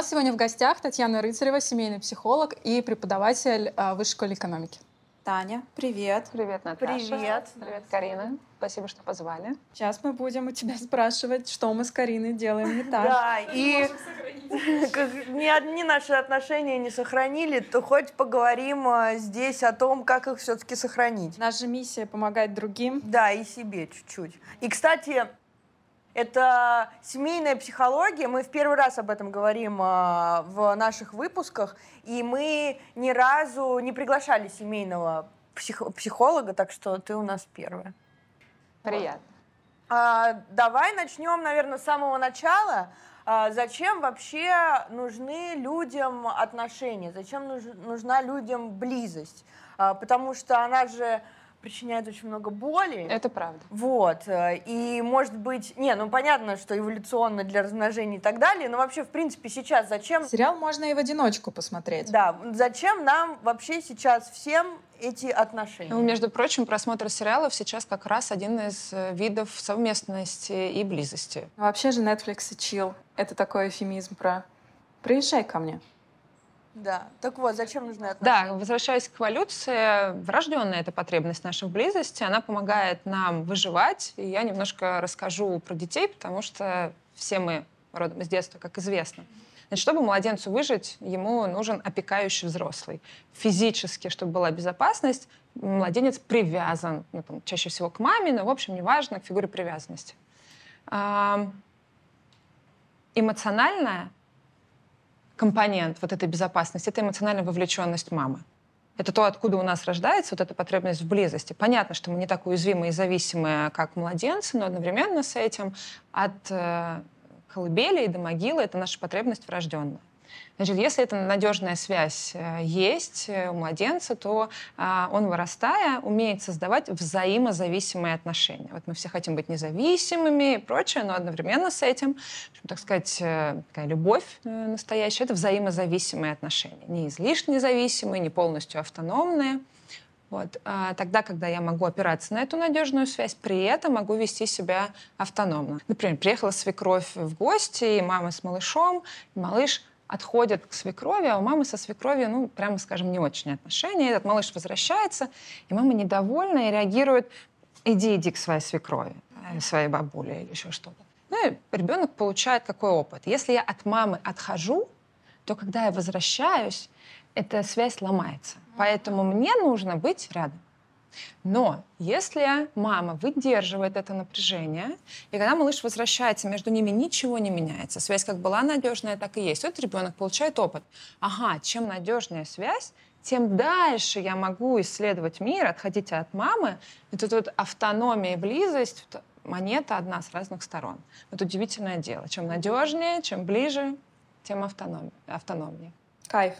нас сегодня в гостях Татьяна Рыцарева, семейный психолог и преподаватель а, Высшей школы экономики. Таня, привет. Привет, Наташа. Привет. Привет, Карина. Спасибо, что позвали. Сейчас мы будем у тебя спрашивать, что мы с Кариной делаем не так. Да, и ни одни наши отношения не сохранили, то хоть поговорим а, здесь о том, как их все-таки сохранить. Наша миссия помогать другим. Да, и себе чуть-чуть. И, кстати, это семейная психология. Мы в первый раз об этом говорим а, в наших выпусках, и мы ни разу не приглашали семейного псих- психолога, так что ты у нас первая. Приятно. А, давай начнем, наверное, с самого начала. А, зачем вообще нужны людям отношения? Зачем нуж- нужна людям близость? А, потому что она же причиняет очень много боли. Это правда. Вот. э, И, может быть, не, ну понятно, что эволюционно для размножения и так далее, но вообще, в принципе, сейчас зачем... Сериал можно и в одиночку посмотреть. Да, зачем нам вообще сейчас всем эти отношения? Ну, между прочим, просмотр сериалов сейчас как раз один из э, видов совместности и близости. Вообще же Netflix и chill. Это такой эфемизм про «приезжай ко мне». Да. Так вот, зачем нужны отношения? Да, возвращаясь к эволюции, врожденная эта потребность нашей близости, она помогает нам выживать. И я немножко расскажу про детей, потому что все мы родом из детства, как известно. Значит, чтобы младенцу выжить, ему нужен опекающий взрослый. Физически, чтобы была безопасность, младенец привязан, ну, там, чаще всего к маме, но, в общем, неважно, к фигуре привязанности. Эмоциональная компонент вот этой безопасности — это эмоциональная вовлеченность мамы. Это то, откуда у нас рождается вот эта потребность в близости. Понятно, что мы не так уязвимы и зависимы, как младенцы, но одновременно с этим от э, колыбели и до могилы это наша потребность врожденная. Значит, если эта надежная связь э, есть э, у младенца, то а, он, вырастая, умеет создавать взаимозависимые отношения. Вот мы все хотим быть независимыми и прочее, но одновременно с этим, так сказать, э, такая любовь настоящая, это взаимозависимые отношения. Не излишне зависимые, не полностью автономные. Вот. А тогда, когда я могу опираться на эту надежную связь, при этом могу вести себя автономно. Например, приехала свекровь в гости, и мама с малышом, и малыш отходит к свекрови, а у мамы со свекровью, ну, прямо скажем, не очень отношения. Этот малыш возвращается, и мама недовольна и реагирует, иди, иди к своей свекрови, или своей бабуле, или еще что-то. Ну и ребенок получает какой опыт. Если я от мамы отхожу, то когда я возвращаюсь, эта связь ломается. Поэтому мне нужно быть рядом. Но если мама выдерживает это напряжение, и когда малыш возвращается, между ними ничего не меняется, связь как была надежная, так и есть, этот ребенок получает опыт. Ага, чем надежнее связь, тем дальше я могу исследовать мир, отходить от мамы. Это тут автономия и близость, монета одна с разных сторон. Это удивительное дело. Чем надежнее, чем ближе, тем автоном... автономнее. Кайф.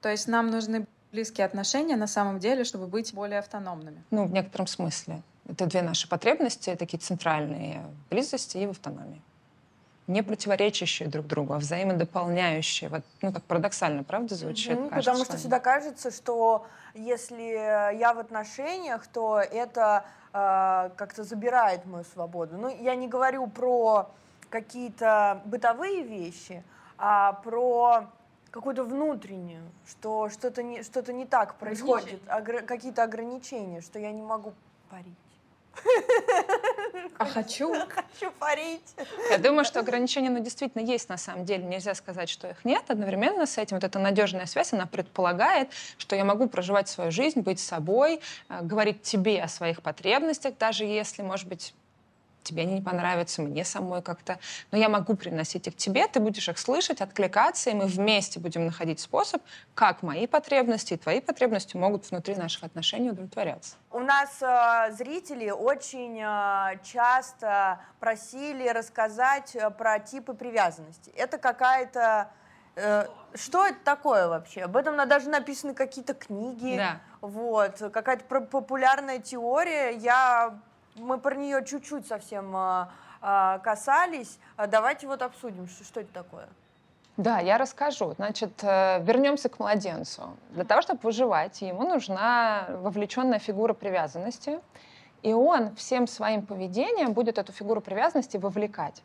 То есть нам нужны близкие отношения на самом деле, чтобы быть более автономными. Ну, в некотором смысле. Это две наши потребности, такие центральные в близости и в автономии. Не противоречащие друг другу, а взаимодополняющие. Вот, ну, так парадоксально, правда, звучит? Mm-hmm, потому что всегда кажется, что если я в отношениях, то это э, как-то забирает мою свободу. Ну, я не говорю про какие-то бытовые вещи, а про какую-то внутреннюю, что что-то не, что не так происходит, огр- какие-то ограничения, что я не могу парить. А хочу? Хочу парить. Я думаю, что ограничения, ну, действительно есть на самом деле. Нельзя сказать, что их нет. Одновременно с этим вот эта надежная связь, она предполагает, что я могу проживать свою жизнь, быть собой, э, говорить тебе о своих потребностях, даже если, может быть, тебе они не понравятся, мне самой как-то. Но я могу приносить их тебе, ты будешь их слышать, откликаться, и мы вместе будем находить способ, как мои потребности и твои потребности могут внутри наших отношений удовлетворяться. У нас э, зрители очень э, часто просили рассказать э, про типы привязанности. Это какая-то... Э, что это такое вообще? Об этом даже написаны какие-то книги. Да. Вот, какая-то популярная теория. Я, мы про нее чуть-чуть совсем э, э, касались. А Давайте вот обсудим, что, что это такое. Да, я расскажу. Значит, э, вернемся к младенцу. Для того, чтобы выживать, ему нужна вовлеченная фигура привязанности, и он всем своим поведением будет эту фигуру привязанности вовлекать.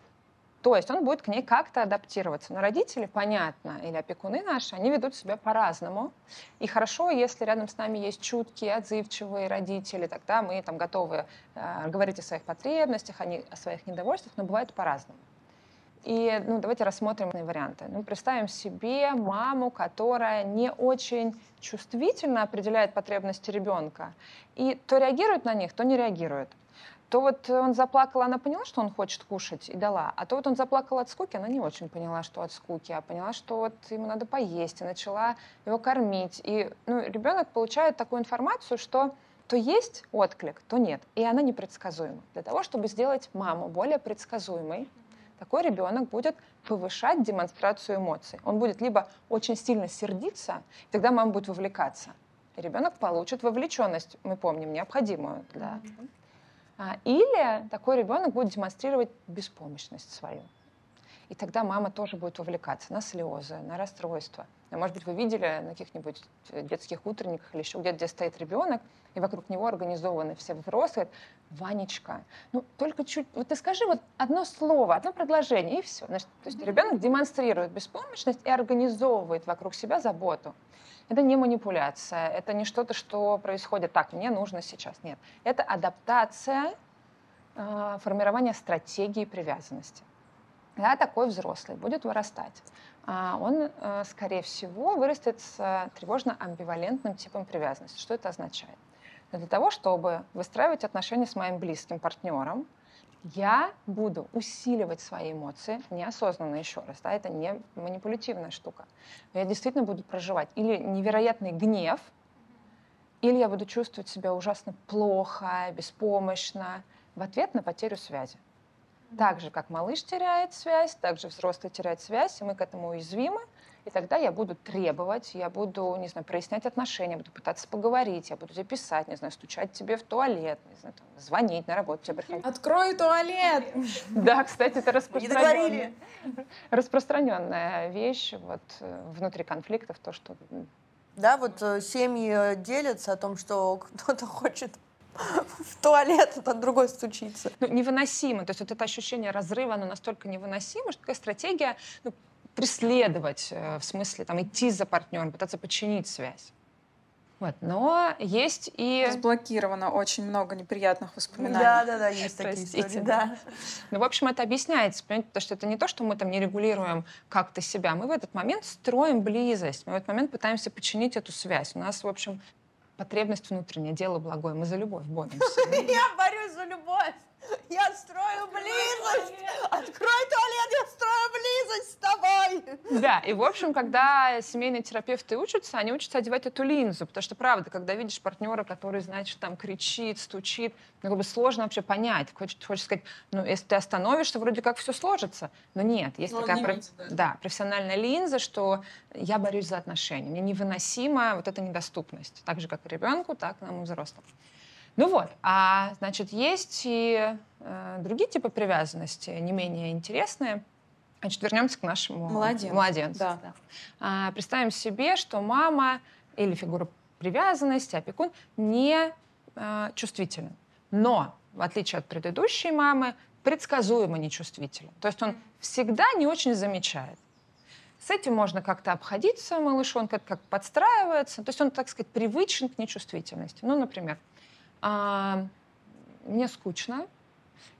То есть он будет к ней как-то адаптироваться. Но родители, понятно, или опекуны наши, они ведут себя по-разному. И хорошо, если рядом с нами есть чуткие, отзывчивые родители, тогда мы там готовы э, говорить о своих потребностях, о, не, о своих недовольствах, но бывает по-разному. И ну, давайте рассмотрим варианты. Ну, представим себе маму, которая не очень чувствительно определяет потребности ребенка. И то реагирует на них, то не реагирует то вот он заплакал, она поняла, что он хочет кушать и дала, а то вот он заплакал от скуки, она не очень поняла, что от скуки, а поняла, что вот ему надо поесть, и начала его кормить. И ну, ребенок получает такую информацию, что то есть отклик, то нет. И она непредсказуема. Для того, чтобы сделать маму более предсказуемой, такой ребенок будет повышать демонстрацию эмоций. Он будет либо очень сильно сердиться, тогда мама будет вовлекаться. И ребенок получит вовлеченность, мы помним, необходимую для или такой ребенок будет демонстрировать беспомощность свою. И тогда мама тоже будет вовлекаться на слезы, на расстройство. А может быть, вы видели на каких-нибудь детских утренниках или еще где-то, где стоит ребенок, и вокруг него организованы все взрослые. Ванечка, ну только чуть, вот ты скажи вот одно слово, одно предложение, и все. Значит, то есть ребенок демонстрирует беспомощность и организовывает вокруг себя заботу. Это не манипуляция, это не что-то, что происходит так, мне нужно сейчас. Нет, это адаптация, э, формирование стратегии привязанности. Да, такой взрослый будет вырастать. А он, э, скорее всего, вырастет с тревожно-амбивалентным типом привязанности. Что это означает? Для того, чтобы выстраивать отношения с моим близким партнером, я буду усиливать свои эмоции неосознанно еще раз, да, это не манипулятивная штука. Но я действительно буду проживать или невероятный гнев, или я буду чувствовать себя ужасно плохо, беспомощно в ответ на потерю связи. Так же, как малыш теряет связь, так же взрослый теряет связь, и мы к этому уязвимы, и тогда я буду требовать, я буду, не знаю, прояснять отношения, буду пытаться поговорить, я буду тебе писать, не знаю, стучать тебе в туалет, не знаю, там, звонить на работу тебе приходить. Открой туалет! Да, кстати, это распространенная, распространенная вещь вот, э, внутри конфликтов, то, что... Да, вот э, семьи делятся о том, что кто-то хочет в туалет, а другой стучится. Ну, невыносимо. То есть вот это ощущение разрыва, оно настолько невыносимо, что такая стратегия ну, преследовать, э, в смысле там идти за партнером, пытаться починить связь. Вот. Но есть и... Сблокировано очень много неприятных воспоминаний. Да, да, да, есть такие истории, да. Ну, в общем, это объясняется, понимаете, потому что это не то, что мы там не регулируем как-то себя, мы в этот момент строим близость, мы в этот момент пытаемся починить эту связь. У нас, в общем, потребность внутренняя, дело благое, мы за любовь боремся. Я борюсь за любовь! Я строю близость! Открой туалет, я строю близость с тобой! Да, и в общем, когда семейные терапевты учатся, они учатся одевать эту линзу, потому что, правда, когда видишь партнера, который, значит, там кричит, стучит, ну, как бы сложно вообще понять. Хочешь, хочешь сказать, ну, если ты остановишься, вроде как все сложится. Но нет, есть ну, такая про... да. Да, профессиональная линза, что я борюсь за отношения. Мне невыносима вот эта недоступность. Так же, как и ребенку, так и нам взрослым. Ну вот, а значит, есть и э, другие типы привязанности, не менее интересные. Значит, вернемся к нашему Младенцу. младенцу да. Да. А, представим себе, что мама или фигура привязанности, опекун не э, чувствителен. Но, в отличие от предыдущей мамы, предсказуемо нечувствителен. То есть он всегда не очень замечает. С этим можно как-то обходиться, малыш, он как-то подстраивается. То есть он, так сказать, привычен к нечувствительности. Ну, например, а, мне скучно,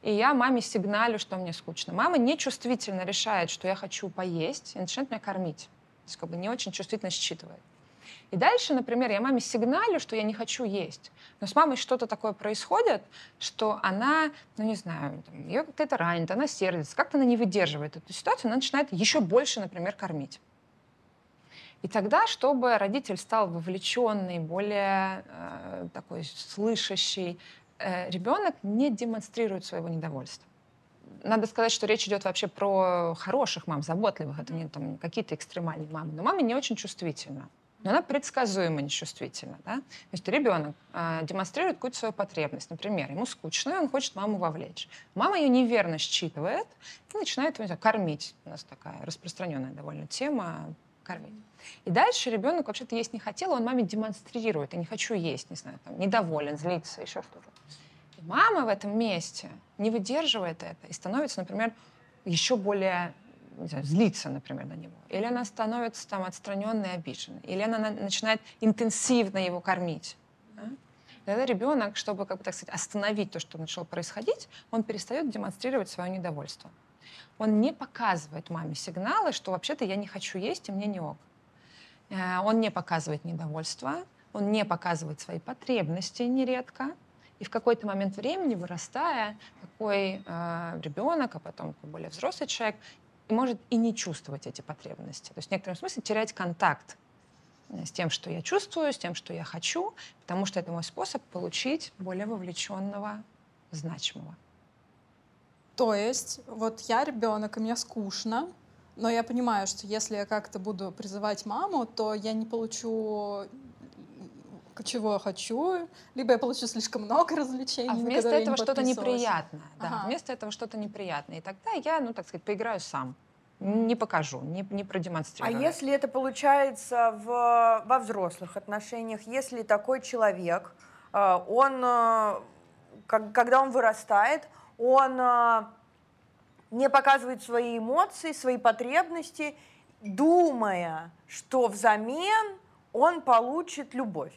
и я маме сигналю, что мне скучно. Мама нечувствительно решает, что я хочу поесть, и начинает меня кормить. То есть как бы не очень чувствительно считывает. И дальше, например, я маме сигналю, что я не хочу есть. Но с мамой что-то такое происходит, что она, ну не знаю, там, ее как-то это ранит, она сердится, как-то она не выдерживает эту ситуацию, она начинает еще больше, например, кормить. И тогда, чтобы родитель стал вовлеченный, более э, такой слышащий, э, ребенок не демонстрирует своего недовольства. Надо сказать, что речь идет вообще про хороших мам, заботливых. Это не там, какие-то экстремальные мамы. Но мама не очень чувствительна. Но она предсказуемо нечувствительна. Да? То есть ребенок э, демонстрирует какую-то свою потребность. Например, ему скучно, и он хочет маму вовлечь. Мама ее неверно считывает и начинает его кормить. У нас такая распространенная довольно тема кормить. И дальше ребенок вообще-то есть не хотел, он маме демонстрирует, я не хочу есть, не знаю, там, недоволен, злится, еще что-то. И мама в этом месте не выдерживает это и становится, например, еще более не знаю, злиться, например, на него. Или она становится там отстраненной обиженной. Или она начинает интенсивно его кормить. Да? Тогда ребенок, чтобы, как бы, так сказать, остановить то, что начало происходить, он перестает демонстрировать свое недовольство. Он не показывает маме сигналы, что вообще-то я не хочу есть, и мне не ок. Э, он не показывает недовольство, он не показывает свои потребности нередко. И в какой-то момент времени, вырастая, такой э, ребенок, а потом более взрослый человек, может и не чувствовать эти потребности. То есть в некотором смысле терять контакт э, с тем, что я чувствую, с тем, что я хочу, потому что это мой способ получить более вовлеченного, значимого. То есть, вот я ребенок, и мне скучно, но я понимаю, что если я как-то буду призывать маму, то я не получу чего я хочу, либо я получу слишком много развлечений. А вместо этого что-то неприятное. Да, ага. вместо этого что-то неприятное. И тогда я, ну, так сказать, поиграю сам. Не покажу, не, не продемонстрирую. А если это получается в, во взрослых отношениях, если такой человек, э, он, э, когда он вырастает, он э, не показывает свои эмоции, свои потребности, думая, что взамен он получит любовь.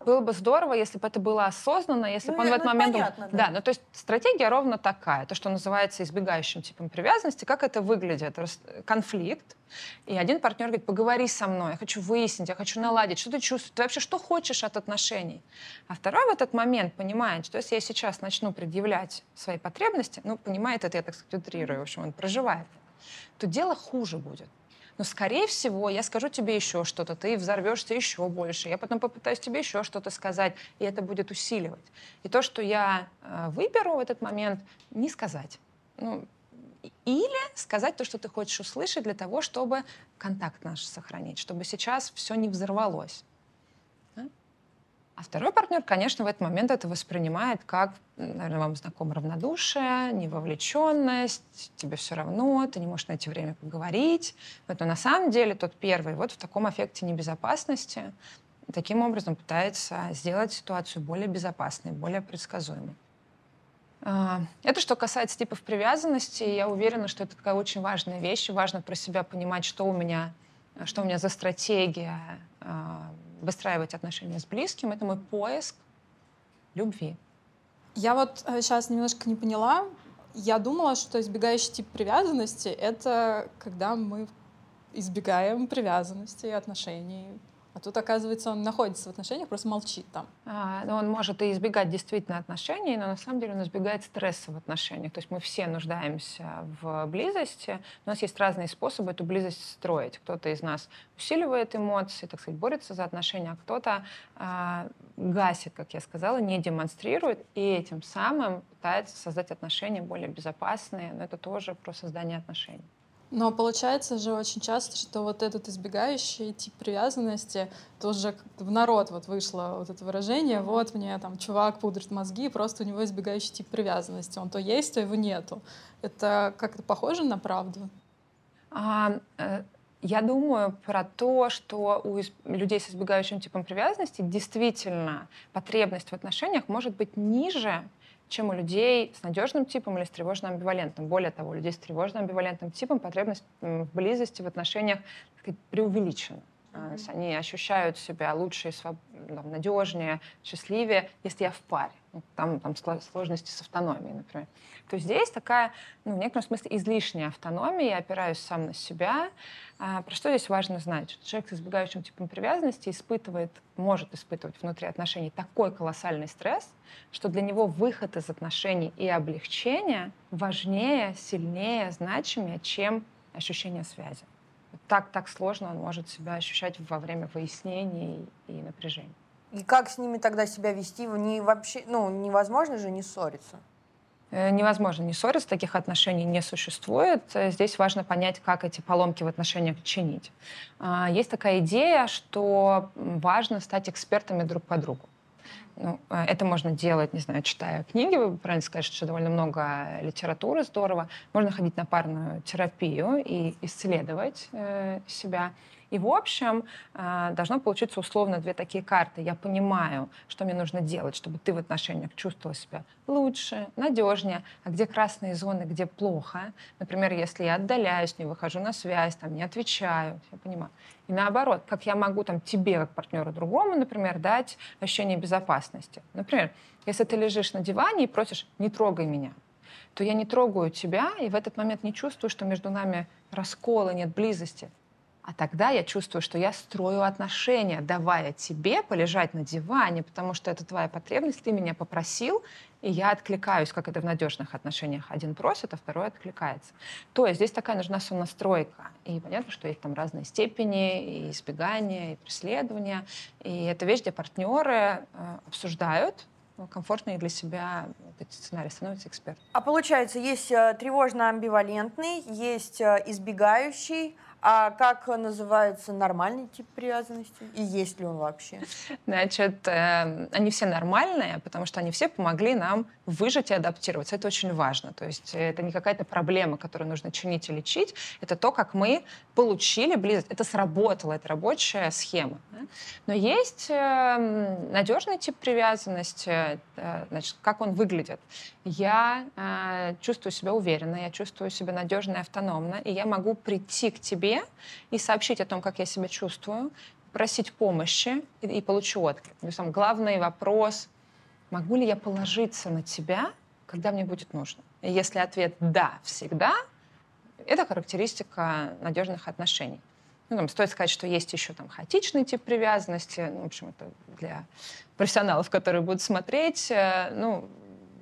Было бы здорово, если бы это было осознанно, если ну, бы он в этот ну, момент... Понятно, да. да, ну то есть стратегия ровно такая, то, что называется избегающим типом привязанности. Как это выглядит? Конфликт, и один партнер говорит, поговори со мной, я хочу выяснить, я хочу наладить, что ты чувствуешь, ты вообще что хочешь от отношений? А второй в этот момент понимает, что если я сейчас начну предъявлять свои потребности, ну, понимает это, я так сказать, утрирую, в общем, он проживает, то дело хуже будет но, скорее всего, я скажу тебе еще что-то, ты взорвешься еще больше, я потом попытаюсь тебе еще что-то сказать, и это будет усиливать. И то, что я э, выберу в этот момент, не сказать. Ну, или сказать то, что ты хочешь услышать для того, чтобы контакт наш сохранить, чтобы сейчас все не взорвалось. А второй партнер, конечно, в этот момент это воспринимает как, наверное, вам знаком равнодушие, невовлеченность, тебе все равно, ты не можешь найти время поговорить. Но на самом деле тот первый вот в таком эффекте небезопасности таким образом пытается сделать ситуацию более безопасной, более предсказуемой. А, это что касается типов привязанности. Я уверена, что это такая очень важная вещь. Важно про себя понимать, что у меня, что у меня за стратегия а, выстраивать отношения с близким, это мой поиск любви. Я вот сейчас э, немножко не поняла. Я думала, что избегающий тип привязанности — это когда мы избегаем привязанности и отношений а тут, оказывается, он находится в отношениях, просто молчит там. А, ну, он может и избегать действительно отношений, но на самом деле он избегает стресса в отношениях. То есть мы все нуждаемся в близости. У нас есть разные способы эту близость строить. Кто-то из нас усиливает эмоции, так сказать, борется за отношения, а кто-то а, гасит, как я сказала, не демонстрирует и этим самым пытается создать отношения более безопасные. Но это тоже про создание отношений. Но получается же очень часто, что вот этот избегающий тип привязанности тоже в народ вот вышло вот это выражение, вот мне там чувак пудрит мозги, просто у него избегающий тип привязанности. Он то есть, то его нету. Это как-то похоже на правду? А, э, я думаю про то, что у людей с избегающим типом привязанности действительно потребность в отношениях может быть ниже, чем у людей с надежным типом или с тревожно-амбивалентным. Более того, у людей с тревожно-амбивалентным типом потребность в близости, в отношениях сказать, преувеличена. Mm-hmm. Они ощущают себя лучше, надежнее, счастливее, если я в паре. Ну, там, там сложности с автономией, например. То здесь такая, ну, в некотором смысле, излишняя автономия, я опираюсь сам на себя. А, про что здесь важно знать? Что человек с избегающим типом привязанности испытывает, может испытывать внутри отношений такой колоссальный стресс, что для него выход из отношений и облегчение важнее, сильнее, значимее, чем ощущение связи. Так, так сложно он может себя ощущать во время выяснений и напряжений. И как с ними тогда себя вести? Не вообще, ну, невозможно же не ссориться. Э, невозможно не ссориться, таких отношений не существует. Э, здесь важно понять, как эти поломки в отношениях чинить. А, есть такая идея, что важно стать экспертами друг по другу. Ну, э, это можно делать, не знаю, читая книги, вы правильно скажете, что довольно много литературы, здорово. Можно ходить на парную терапию и исследовать э, себя. И, в общем, э, должно получиться условно две такие карты. Я понимаю, что мне нужно делать, чтобы ты в отношениях чувствовала себя лучше, надежнее. А где красные зоны, где плохо? Например, если я отдаляюсь, не выхожу на связь, там, не отвечаю, я понимаю. И наоборот, как я могу там, тебе, как партнеру другому, например, дать ощущение безопасности. Например, если ты лежишь на диване и просишь «не трогай меня», то я не трогаю тебя, и в этот момент не чувствую, что между нами раскола, нет близости. А тогда я чувствую, что я строю отношения, давая тебе полежать на диване, потому что это твоя потребность, ты меня попросил, и я откликаюсь, как это в надежных отношениях. Один просит, а второй откликается. То есть здесь такая нужна сонастройка. И понятно, что есть там разные степени, и избегания, и преследования. И это вещь, где партнеры э, обсуждают, ну, комфортные для себя эти сценарии, становятся экспертом. А получается, есть э, тревожно-амбивалентный, есть э, избегающий, а как называется нормальный тип привязанности? И есть ли он вообще? Значит, э, они все нормальные, потому что они все помогли нам выжить и адаптироваться. Это очень важно. То есть это не какая-то проблема, которую нужно чинить и лечить. Это то, как мы получили близость. Это сработало, это рабочая схема. Но есть э, надежный тип привязанности. Э, значит, как он выглядит? Я э, чувствую себя уверенно, я чувствую себя надежно и автономно, и я могу прийти к тебе и сообщить о том, как я себя чувствую, просить помощи и, и получу отклик. То есть, там, главный вопрос, могу ли я положиться на тебя, когда мне будет нужно? И если ответ «да» всегда, это характеристика надежных отношений. Ну, там, стоит сказать, что есть еще там хаотичный тип привязанности. Ну, в общем, это для профессионалов, которые будут смотреть. Э, ну,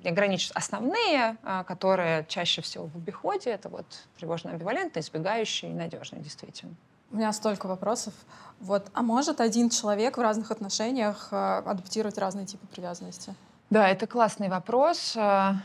ограничить основные, а, которые чаще всего в обиходе, это вот тревожно-амбивалентные, избегающие и надежные, действительно. У меня столько вопросов. Вот, а может один человек в разных отношениях а, адаптировать разные типы привязанности? Да, это классный вопрос. А,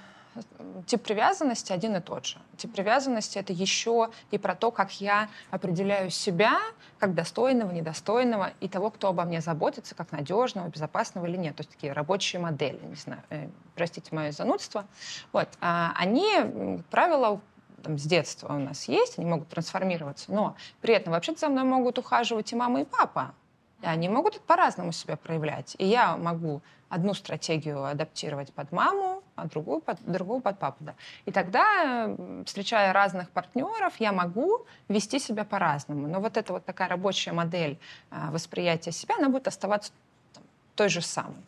тип привязанности один и тот же. Тип привязанности — это еще и про то, как я определяю себя как достойного, недостойного, и того, кто обо мне заботится, как надежного, безопасного или нет. То есть такие рабочие модели, не знаю, э, простите мое занудство. Вот. А они, как правило, там, с детства у нас есть, они могут трансформироваться, но при этом вообще-то за мной могут ухаживать и мама, и папа. И они могут по-разному себя проявлять. И я могу одну стратегию адаптировать под маму, а другую под, другую под папу. Да. И тогда, встречая разных партнеров, я могу вести себя по-разному. Но вот эта вот такая рабочая модель а, восприятия себя, она будет оставаться там, той же самой.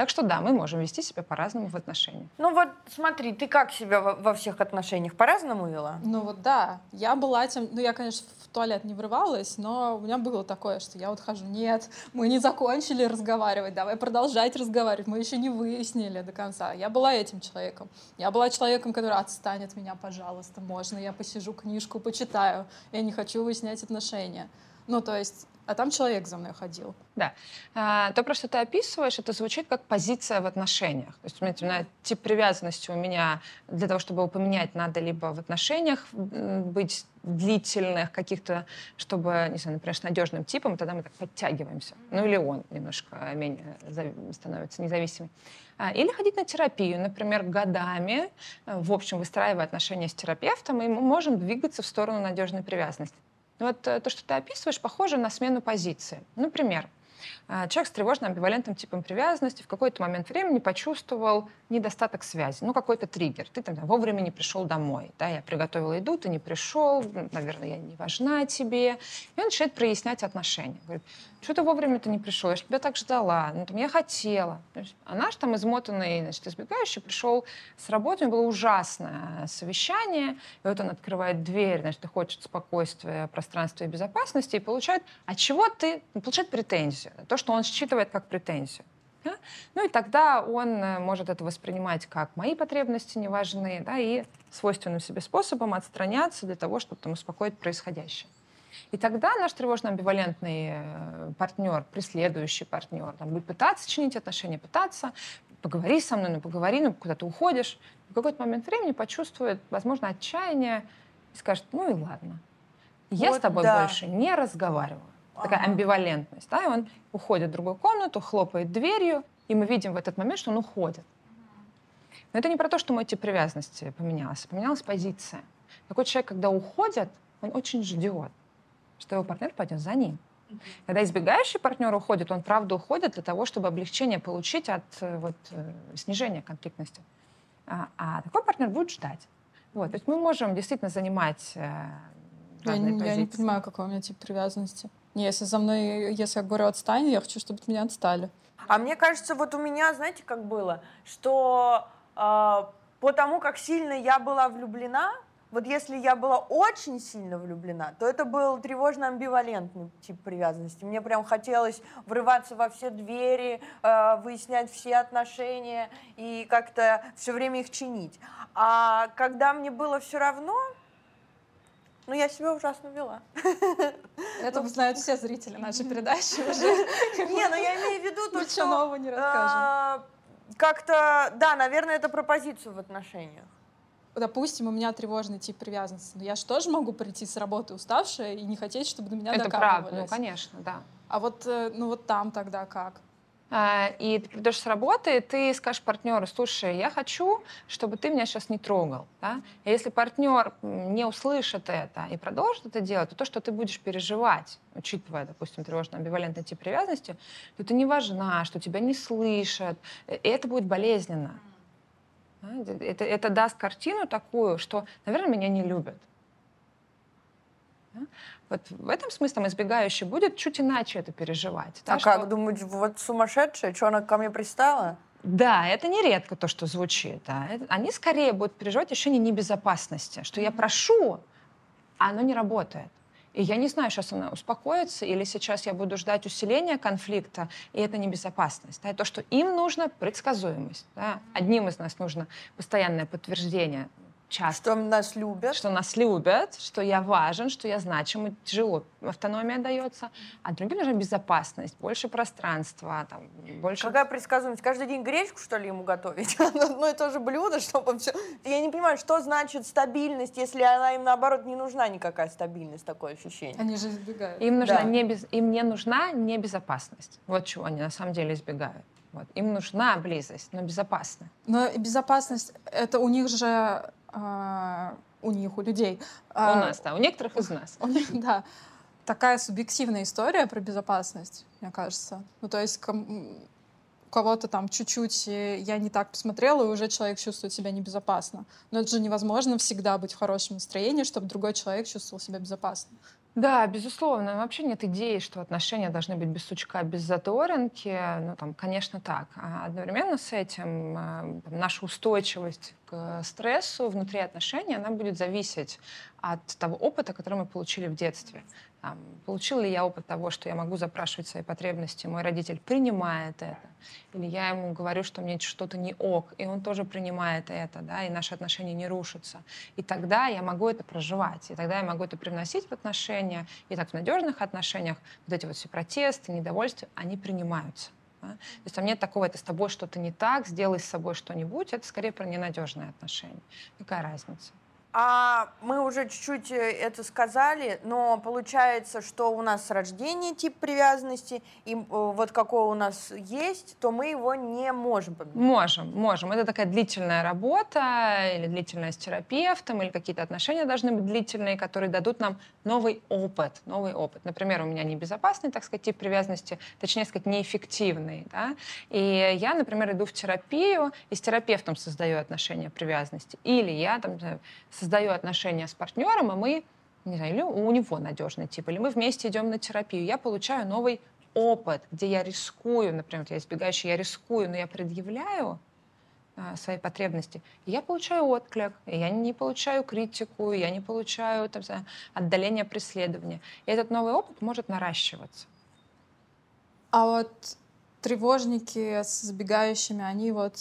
Так что да, мы можем вести себя по-разному в отношениях. Ну вот смотри, ты как себя во, всех отношениях по-разному вела? Ну вот да, я была тем, ну я, конечно, в туалет не врывалась, но у меня было такое, что я вот хожу, нет, мы не закончили разговаривать, давай продолжать разговаривать, мы еще не выяснили до конца. Я была этим человеком. Я была человеком, который отстанет меня, пожалуйста, можно, я посижу книжку, почитаю, я не хочу выяснять отношения. Ну, то есть а там человек за мной ходил. Да. А, то, просто ты описываешь, это звучит как позиция в отношениях. То есть, смотрите, тип привязанности у меня для того, чтобы его поменять, надо либо в отношениях быть длительных каких-то, чтобы, не знаю, например, с надежным типом, тогда мы так подтягиваемся. Ну или он немножко менее становится независимым. А, или ходить на терапию, например, годами, в общем, выстраивая отношения с терапевтом, и мы можем двигаться в сторону надежной привязанности. Вот э, то, что ты описываешь, похоже на смену позиции. Например, человек с тревожно-амбивалентным типом привязанности в какой-то момент времени почувствовал недостаток связи, ну какой-то триггер. Ты там вовремя не пришел домой, да, я приготовила еду, ты не пришел, наверное, я не важна тебе. И он начинает прояснять отношения. Говорит, что ты вовремя ты не пришел, я же тебя так ждала, ну там я хотела. Есть, а наш там измотанный, значит, избегающий пришел с работы, у него было ужасное совещание, и вот он открывает дверь, значит, и хочет спокойствия, пространства и безопасности, и получает, от чего ты, получает претензию, то, что он считывает как претензию. Да? Ну и тогда он э, может это воспринимать как мои потребности не важны, да, и свойственным себе способом отстраняться для того, чтобы там, успокоить происходящее. И тогда наш тревожно-амбивалентный э, партнер, преследующий партнер, там, будет пытаться чинить отношения, пытаться, поговори со мной, ну поговори, ну куда ты уходишь. В какой-то момент времени почувствует, возможно, отчаяние и скажет, ну и ладно, я вот с тобой да. больше не разговариваю. Такая амбивалентность. Да? И он уходит в другую комнату, хлопает дверью, и мы видим в этот момент, что он уходит. Но это не про то, что мой тип привязанности поменялся. Поменялась позиция. Такой человек, когда уходит, он очень ждет. что его партнер пойдет за ним. Когда избегающий партнер уходит, он правда уходит для того, чтобы облегчение получить от э, вот, э, снижения конфликтности. А, а такой партнер будет ждать. Вот, то есть мы можем действительно занимать э, я не, я не понимаю, какой у меня тип привязанности. Не, если за мной, если я говорю отстань, я хочу, чтобы от меня отстали. А мне кажется, вот у меня, знаете, как было, что э, по тому, как сильно я была влюблена, вот если я была очень сильно влюблена, то это был тревожно-амбивалентный тип привязанности. Мне прям хотелось врываться во все двери, э, выяснять все отношения и как-то все время их чинить. А когда мне было все равно, ну, я себя ужасно вела. Это знают все зрители нашей передачи уже. Не, ну я имею в виду то, что... нового не расскажем. А, как-то, да, наверное, это про позицию в отношениях допустим, у меня тревожный тип привязанности, но я же тоже могу прийти с работы уставшая и не хотеть, чтобы до меня Это правда, ну, конечно, да. А вот, э, ну, вот там тогда как? А, и ты придешь с работы, ты скажешь партнеру, слушай, я хочу, чтобы ты меня сейчас не трогал. Да? И если партнер не услышит это и продолжит это делать, то то, что ты будешь переживать, учитывая, допустим, тревожно-амбивалентный тип привязанности, то ты не важна, что тебя не слышат, и это будет болезненно. Это, это даст картину такую, что, наверное, меня не любят. Вот в этом смысле избегающий будет чуть иначе это переживать. А что... как, думать, вот сумасшедшая, что она ко мне пристала? Да, это нередко то, что звучит. Да. Они скорее будут переживать ощущение небезопасности, что я прошу, а оно не работает. И я не знаю, сейчас она успокоится, или сейчас я буду ждать усиления конфликта, и это небезопасность. Да? И то, что им нужно предсказуемость. Да? Одним из нас нужно постоянное подтверждение часто. Что нас любят. Что нас любят, что я важен, что я значим, тяжело автономия дается. А другим нужна безопасность, больше пространства, там, больше... Какая предсказуемость? Каждый день гречку, что ли, ему готовить? Одно и то же блюдо, чтобы все... Я не понимаю, что значит стабильность, если она им, наоборот, не нужна никакая стабильность, такое ощущение. Они же избегают. Им, нужна да. не без... им не нужна небезопасность. Вот чего они на самом деле избегают. Вот. Им нужна близость, но безопасная. Но безопасность, это у них же а, у них, у людей. У а, нас, да, у некоторых из нас. У них, да. Такая субъективная история про безопасность, мне кажется. Ну, то есть у кого-то там чуть-чуть э, я не так посмотрела, и уже человек чувствует себя небезопасно. Но это же невозможно всегда быть в хорошем настроении, чтобы другой человек чувствовал себя безопасно. Да, безусловно. Вообще нет идеи, что отношения должны быть без сучка, без заторинки. Ну, там, конечно, так. А одновременно с этим э, наша устойчивость к стрессу внутри отношений, она будет зависеть от того опыта, который мы получили в детстве. Там, получил ли я опыт того, что я могу запрашивать свои потребности, мой родитель принимает это, или я ему говорю, что мне что-то не ок, и он тоже принимает это, да, и наши отношения не рушатся. И тогда я могу это проживать, и тогда я могу это привносить в отношения, и так в надежных отношениях вот эти вот все протесты, недовольства, они принимаются. Да? То есть там нет такого, это с тобой что-то не так, сделай с собой что-нибудь, это скорее про ненадежные отношения. Какая разница? А мы уже чуть-чуть э, это сказали, но получается, что у нас с рождения тип привязанности, и э, вот какой у нас есть, то мы его не можем поменять. Можем, можем. Это такая длительная работа, или длительная с терапевтом, или какие-то отношения должны быть длительные, которые дадут нам новый опыт. Новый опыт. Например, у меня небезопасный, так сказать, тип привязанности, точнее сказать, неэффективный. Да? И я, например, иду в терапию и с терапевтом создаю отношения привязанности. Или я там создаю отношения с партнером, и мы, не знаю, или у него надежный тип, или мы вместе идем на терапию, я получаю новый опыт, где я рискую, например, я избегающий, я рискую, но я предъявляю а, свои потребности, и я получаю отклик, и я не получаю критику, я не получаю там, отдаление преследования. И этот новый опыт может наращиваться. А вот тревожники с избегающими, они вот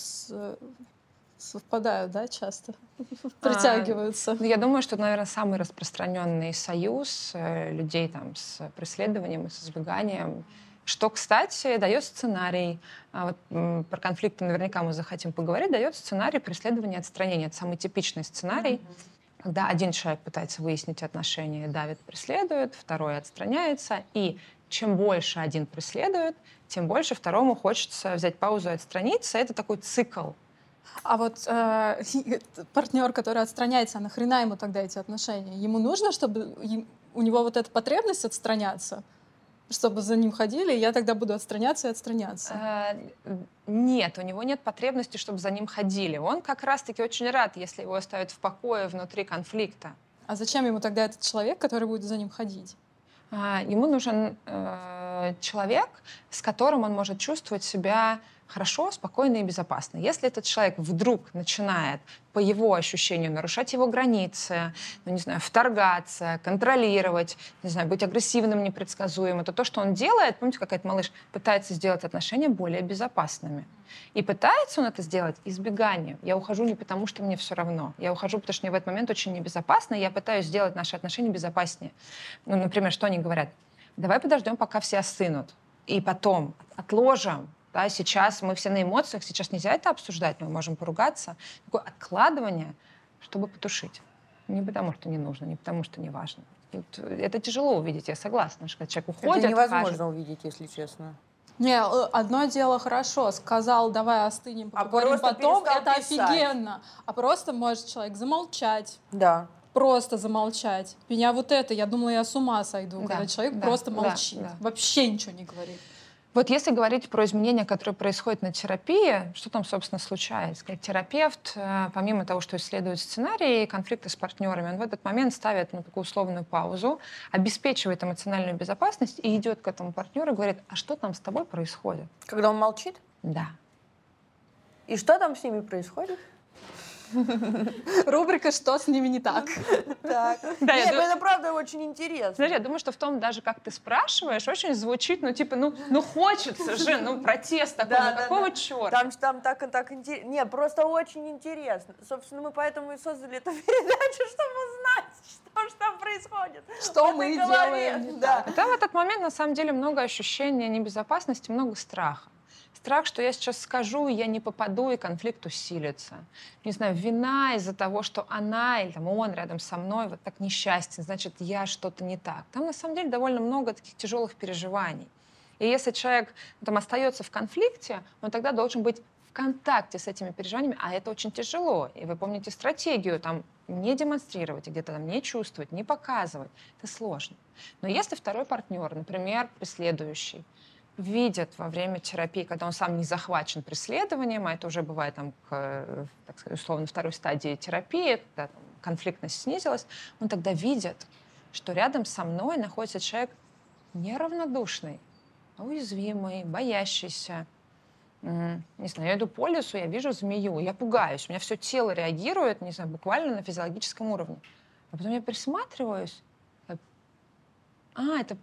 совпадают, да, часто? Притягиваются. А, ну, я думаю, что, наверное, самый распространенный союз э, людей там с преследованием и с избеганием что, кстати, дает сценарий. А вот, про конфликты наверняка мы захотим поговорить. Дает сценарий преследования и отстранения. Это самый типичный сценарий, mm-hmm. когда один человек пытается выяснить отношения, давит, преследует, второй отстраняется. И чем больше один преследует, тем больше второму хочется взять паузу и отстраниться. Это такой цикл а вот э, партнер, который отстраняется, а нахрена ему тогда эти отношения? Ему нужно, чтобы у него вот эта потребность отстраняться, чтобы за ним ходили, и я тогда буду отстраняться и отстраняться. А, нет, у него нет потребности, чтобы за ним ходили. Он как раз-таки очень рад, если его оставят в покое внутри конфликта. А зачем ему тогда этот человек, который будет за ним ходить? А, ему нужен э, человек, с которым он может чувствовать себя хорошо, спокойно и безопасно. Если этот человек вдруг начинает по его ощущению нарушать его границы, ну, не знаю, вторгаться, контролировать, не знаю, быть агрессивным, непредсказуемым, то то, что он делает, помните, как этот малыш пытается сделать отношения более безопасными. И пытается он это сделать избеганием. Я ухожу не потому, что мне все равно. Я ухожу, потому что мне в этот момент очень небезопасно, и я пытаюсь сделать наши отношения безопаснее. Ну, например, что они говорят? Давай подождем, пока все остынут. И потом отложим да, сейчас мы все на эмоциях, сейчас нельзя это обсуждать, мы можем поругаться. Такое откладывание, чтобы потушить. Не потому, что не нужно, не потому, что не важно. Это тяжело увидеть, я согласна, что когда человек уходит. Это невозможно скажет, увидеть, если честно. Не, э, одно дело хорошо, сказал, давай остынем, а поговорим а потом, это писать. офигенно. А просто может человек замолчать. Да. Просто замолчать. Меня вот это, я думала, я с ума сойду, да, когда человек да, просто молчит, да, да. вообще ничего не говорит. Вот если говорить про изменения, которые происходят на терапии, что там, собственно, случается? Как терапевт, э, помимо того, что исследует сценарии конфликты с партнерами, он в этот момент ставит на такую условную паузу, обеспечивает эмоциональную безопасность и идет к этому партнеру и говорит, а что там с тобой происходит? Когда он молчит? Да. И что там с ними происходит? Рубрика «Что с ними не так?» Так. Да, Нет, ну это правда очень интересно. Знаешь, я думаю, что в том даже, как ты спрашиваешь, очень звучит, ну типа, ну, ну хочется же, ну протест такой, да, ну да, какого да. черта? Там, там так, так интересно. Нет, просто очень интересно. Собственно, мы поэтому и создали эту передачу, чтобы узнать, что же там происходит. Что мы делаем. Да. Там в этот момент, на самом деле, много ощущения небезопасности, много страха. Страх, что я сейчас скажу, и я не попаду, и конфликт усилится. Не знаю, вина из-за того, что она или там, он рядом со мной вот так несчастен, значит, я что-то не так. Там на самом деле довольно много таких тяжелых переживаний. И если человек там остается в конфликте, он тогда должен быть в контакте с этими переживаниями, а это очень тяжело. И вы помните стратегию, там, не демонстрировать, где-то там не чувствовать, не показывать. Это сложно. Но если второй партнер, например, преследующий, видят во время терапии, когда он сам не захвачен преследованием, а это уже бывает там, к, так сказать, условно второй стадии терапии, когда там, конфликтность снизилась, он тогда видит, что рядом со мной находится человек неравнодушный, а уязвимый, боящийся. Не знаю, я иду по лесу, я вижу змею, я пугаюсь, у меня все тело реагирует, не знаю, буквально на физиологическом уровне. А потом я присматриваюсь, а, это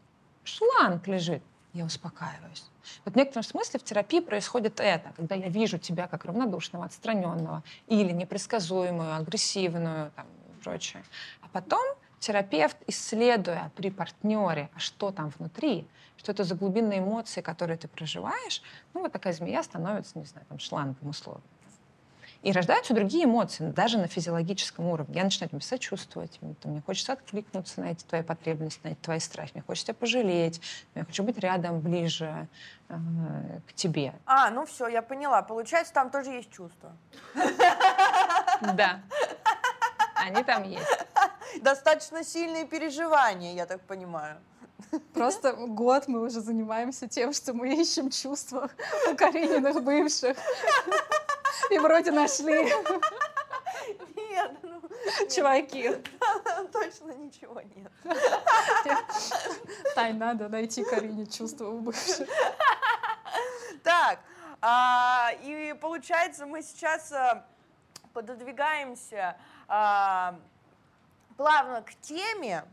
шланг лежит я успокаиваюсь. Вот в некотором смысле в терапии происходит это, когда я вижу тебя как равнодушного, отстраненного или непредсказуемую, агрессивную там, и прочее. А потом терапевт, исследуя при партнере, а что там внутри, что это за глубинные эмоции, которые ты проживаешь, ну вот такая змея становится, не знаю, там шлангом условно. И рождаются другие эмоции, даже на физиологическом уровне. Я начинаю тебе сочувствовать, мне хочется откликнуться на эти твои потребности, на эти твои страхи, мне хочется тебя пожалеть, я хочу быть рядом, ближе э, к тебе. А, ну все, я поняла. Получается, там тоже есть чувства. Да. Они там есть. Достаточно сильные переживания, я так понимаю. Просто год мы уже занимаемся тем, что мы ищем чувства у Карениных бывших. И вроде нашли. Нет, ну... Чуваки. Точно ничего нет. Тань, надо найти Карине чувства у бывших. Так, а, и получается, мы сейчас а, пододвигаемся а, плавно к теме,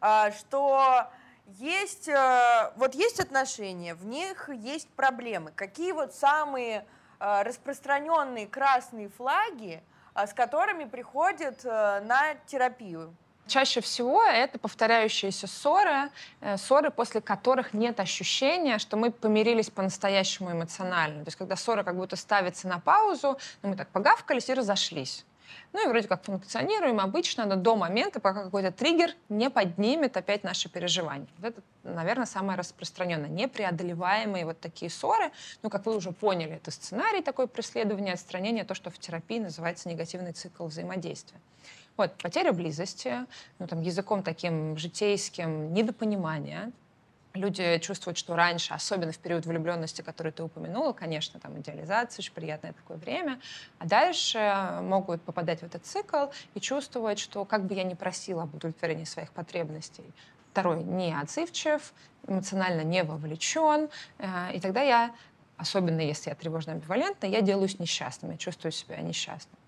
а, что есть, а, вот есть отношения, в них есть проблемы. Какие вот самые распространенные красные флаги, э, с которыми приходят э, на терапию. Чаще всего это повторяющиеся ссоры, ссоры, после которых нет ощущения, что мы помирились по-настоящему эмоционально. То есть когда ссора как будто ставится на паузу, ну, мы так погавкались и разошлись. Ну и вроде как функционируем обычно, но до момента, пока какой-то триггер не поднимет опять наши переживания. Вот это, наверное, самое распространенное. Непреодолеваемые вот такие ссоры. Ну, как вы уже поняли, это сценарий такой преследования, отстранения, то, что в терапии называется негативный цикл взаимодействия. Вот, потеря близости, ну, там, языком таким житейским, недопонимание, люди чувствуют, что раньше, особенно в период влюбленности, который ты упомянула, конечно, там идеализация, очень приятное такое время, а дальше могут попадать в этот цикл и чувствовать, что как бы я ни просила об удовлетворении своих потребностей, второй не отзывчив, эмоционально не вовлечен, э, и тогда я, особенно если я тревожно-амбивалентна, я делаюсь несчастным, я чувствую себя несчастным.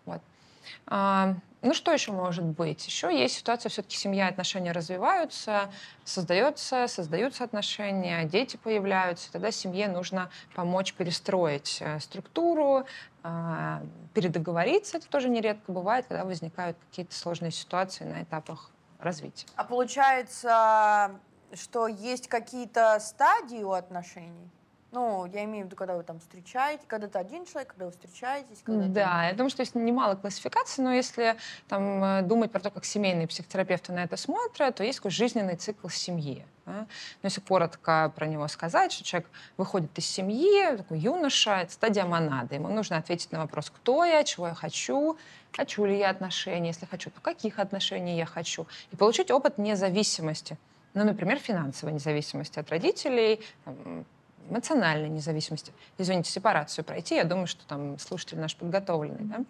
А, ну, что еще может быть? Еще есть ситуация, все-таки семья отношения развиваются, создается, создаются отношения, дети появляются. Тогда семье нужно помочь перестроить э, структуру, а, передоговориться. Это тоже нередко бывает, когда возникают какие-то сложные ситуации на этапах развития. А получается, что есть какие-то стадии у отношений? Ну, я имею в виду, когда вы там встречаете, когда ты один человек, когда вы встречаетесь. Когда да, ты... я думаю, что есть немало классификаций, но если там э, думать про то, как семейные психотерапевты на это смотрят, то есть такой жизненный цикл семьи. Да? Но если коротко про него сказать, что человек выходит из семьи, такой юноша, это стадия монады. Ему нужно ответить на вопрос, кто я, чего я хочу, хочу ли я отношений, если хочу, то каких отношений я хочу, и получить опыт независимости. Ну, например, финансовой независимости от родителей, эмоциональной независимости. Извините, сепарацию пройти. Я думаю, что там слушатель наш подготовленный. Да?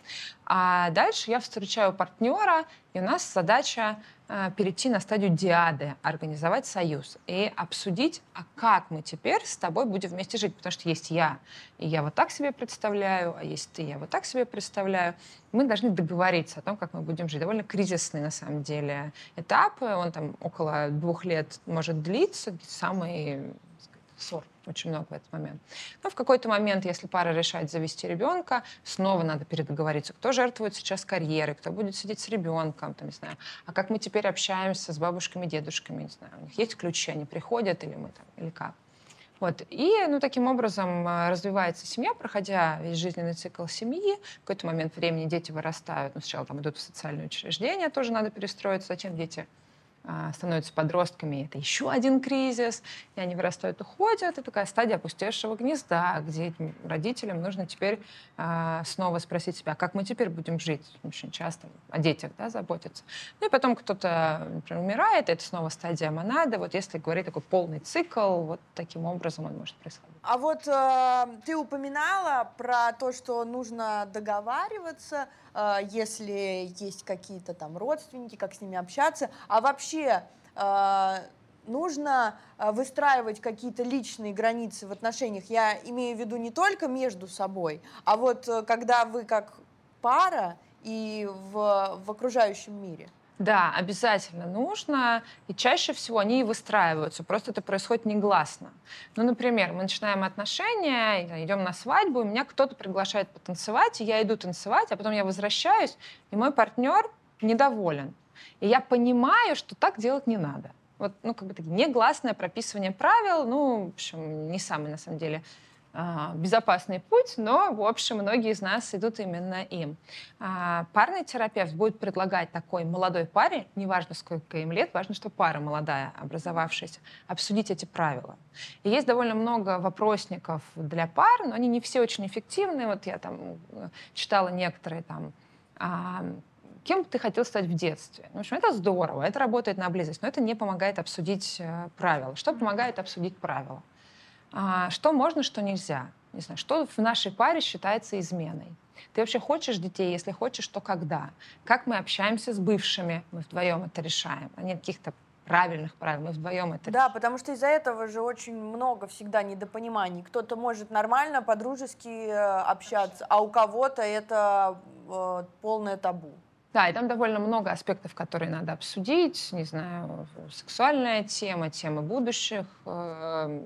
А дальше я встречаю партнера, и у нас задача э, перейти на стадию диады, организовать союз и обсудить, а как мы теперь с тобой будем вместе жить. Потому что есть я, и я вот так себе представляю, а есть ты, я вот так себе представляю. Мы должны договориться о том, как мы будем жить. Довольно кризисный, на самом деле, этап. Он там около двух лет может длиться. Самый ссор очень много в этот момент. Но в какой-то момент, если пара решает завести ребенка, снова надо передоговориться, кто жертвует сейчас карьерой, кто будет сидеть с ребенком, там, не знаю, а как мы теперь общаемся с бабушками, дедушками, не знаю, у них есть ключи, они приходят или мы там, или как. Вот. И ну, таким образом э, развивается семья, проходя весь жизненный цикл семьи. В какой-то момент времени дети вырастают. Ну, сначала там идут в социальные учреждения, тоже надо перестроиться. Зачем дети становятся подростками, это еще один кризис, и они вырастают, уходят. Это такая стадия опустевшего гнезда, где родителям нужно теперь а, снова спросить себя, как мы теперь будем жить. Очень часто о детях да, заботиться. Ну и потом кто-то, например, умирает, это снова стадия монады. Вот если говорить такой полный цикл, вот таким образом он может происходить. А вот э, ты упоминала про то, что нужно договариваться, если есть какие-то там родственники, как с ними общаться. А вообще э, нужно э, выстраивать какие-то личные границы в отношениях. Я имею в виду не только между собой, а вот э, когда вы как пара и в, в окружающем мире. Да, обязательно нужно. И чаще всего они и выстраиваются. Просто это происходит негласно. Ну, например, мы начинаем отношения, идем на свадьбу, и меня кто-то приглашает потанцевать, и я иду танцевать, а потом я возвращаюсь, и мой партнер недоволен. И я понимаю, что так делать не надо. Вот, ну, как бы такие негласное прописывание правил, ну, в общем, не самый, на самом деле, безопасный путь, но, в общем, многие из нас идут именно им. А, парный терапевт будет предлагать такой молодой паре, неважно, сколько им лет, важно, что пара молодая, образовавшаяся, обсудить эти правила. И есть довольно много вопросников для пар, но они не все очень эффективны. Вот я там э, читала некоторые там а, кем ты хотел стать в детстве. Ну, в общем, это здорово, это работает на близость, но это не помогает обсудить э, правила. Что помогает обсудить правила? А, что можно, что нельзя. Не знаю, что в нашей паре считается изменой. Ты вообще хочешь детей? Если хочешь, то когда? Как мы общаемся с бывшими? Мы вдвоем это решаем, а нет каких-то правильных правил. Мы вдвоем это Да, потому что из-за этого же очень много всегда недопониманий. Кто-то может нормально, по-дружески э, общаться, а у кого-то это э, полное табу. Да, и там довольно много аспектов, которые надо обсудить. Не знаю, сексуальная тема, темы будущих, э,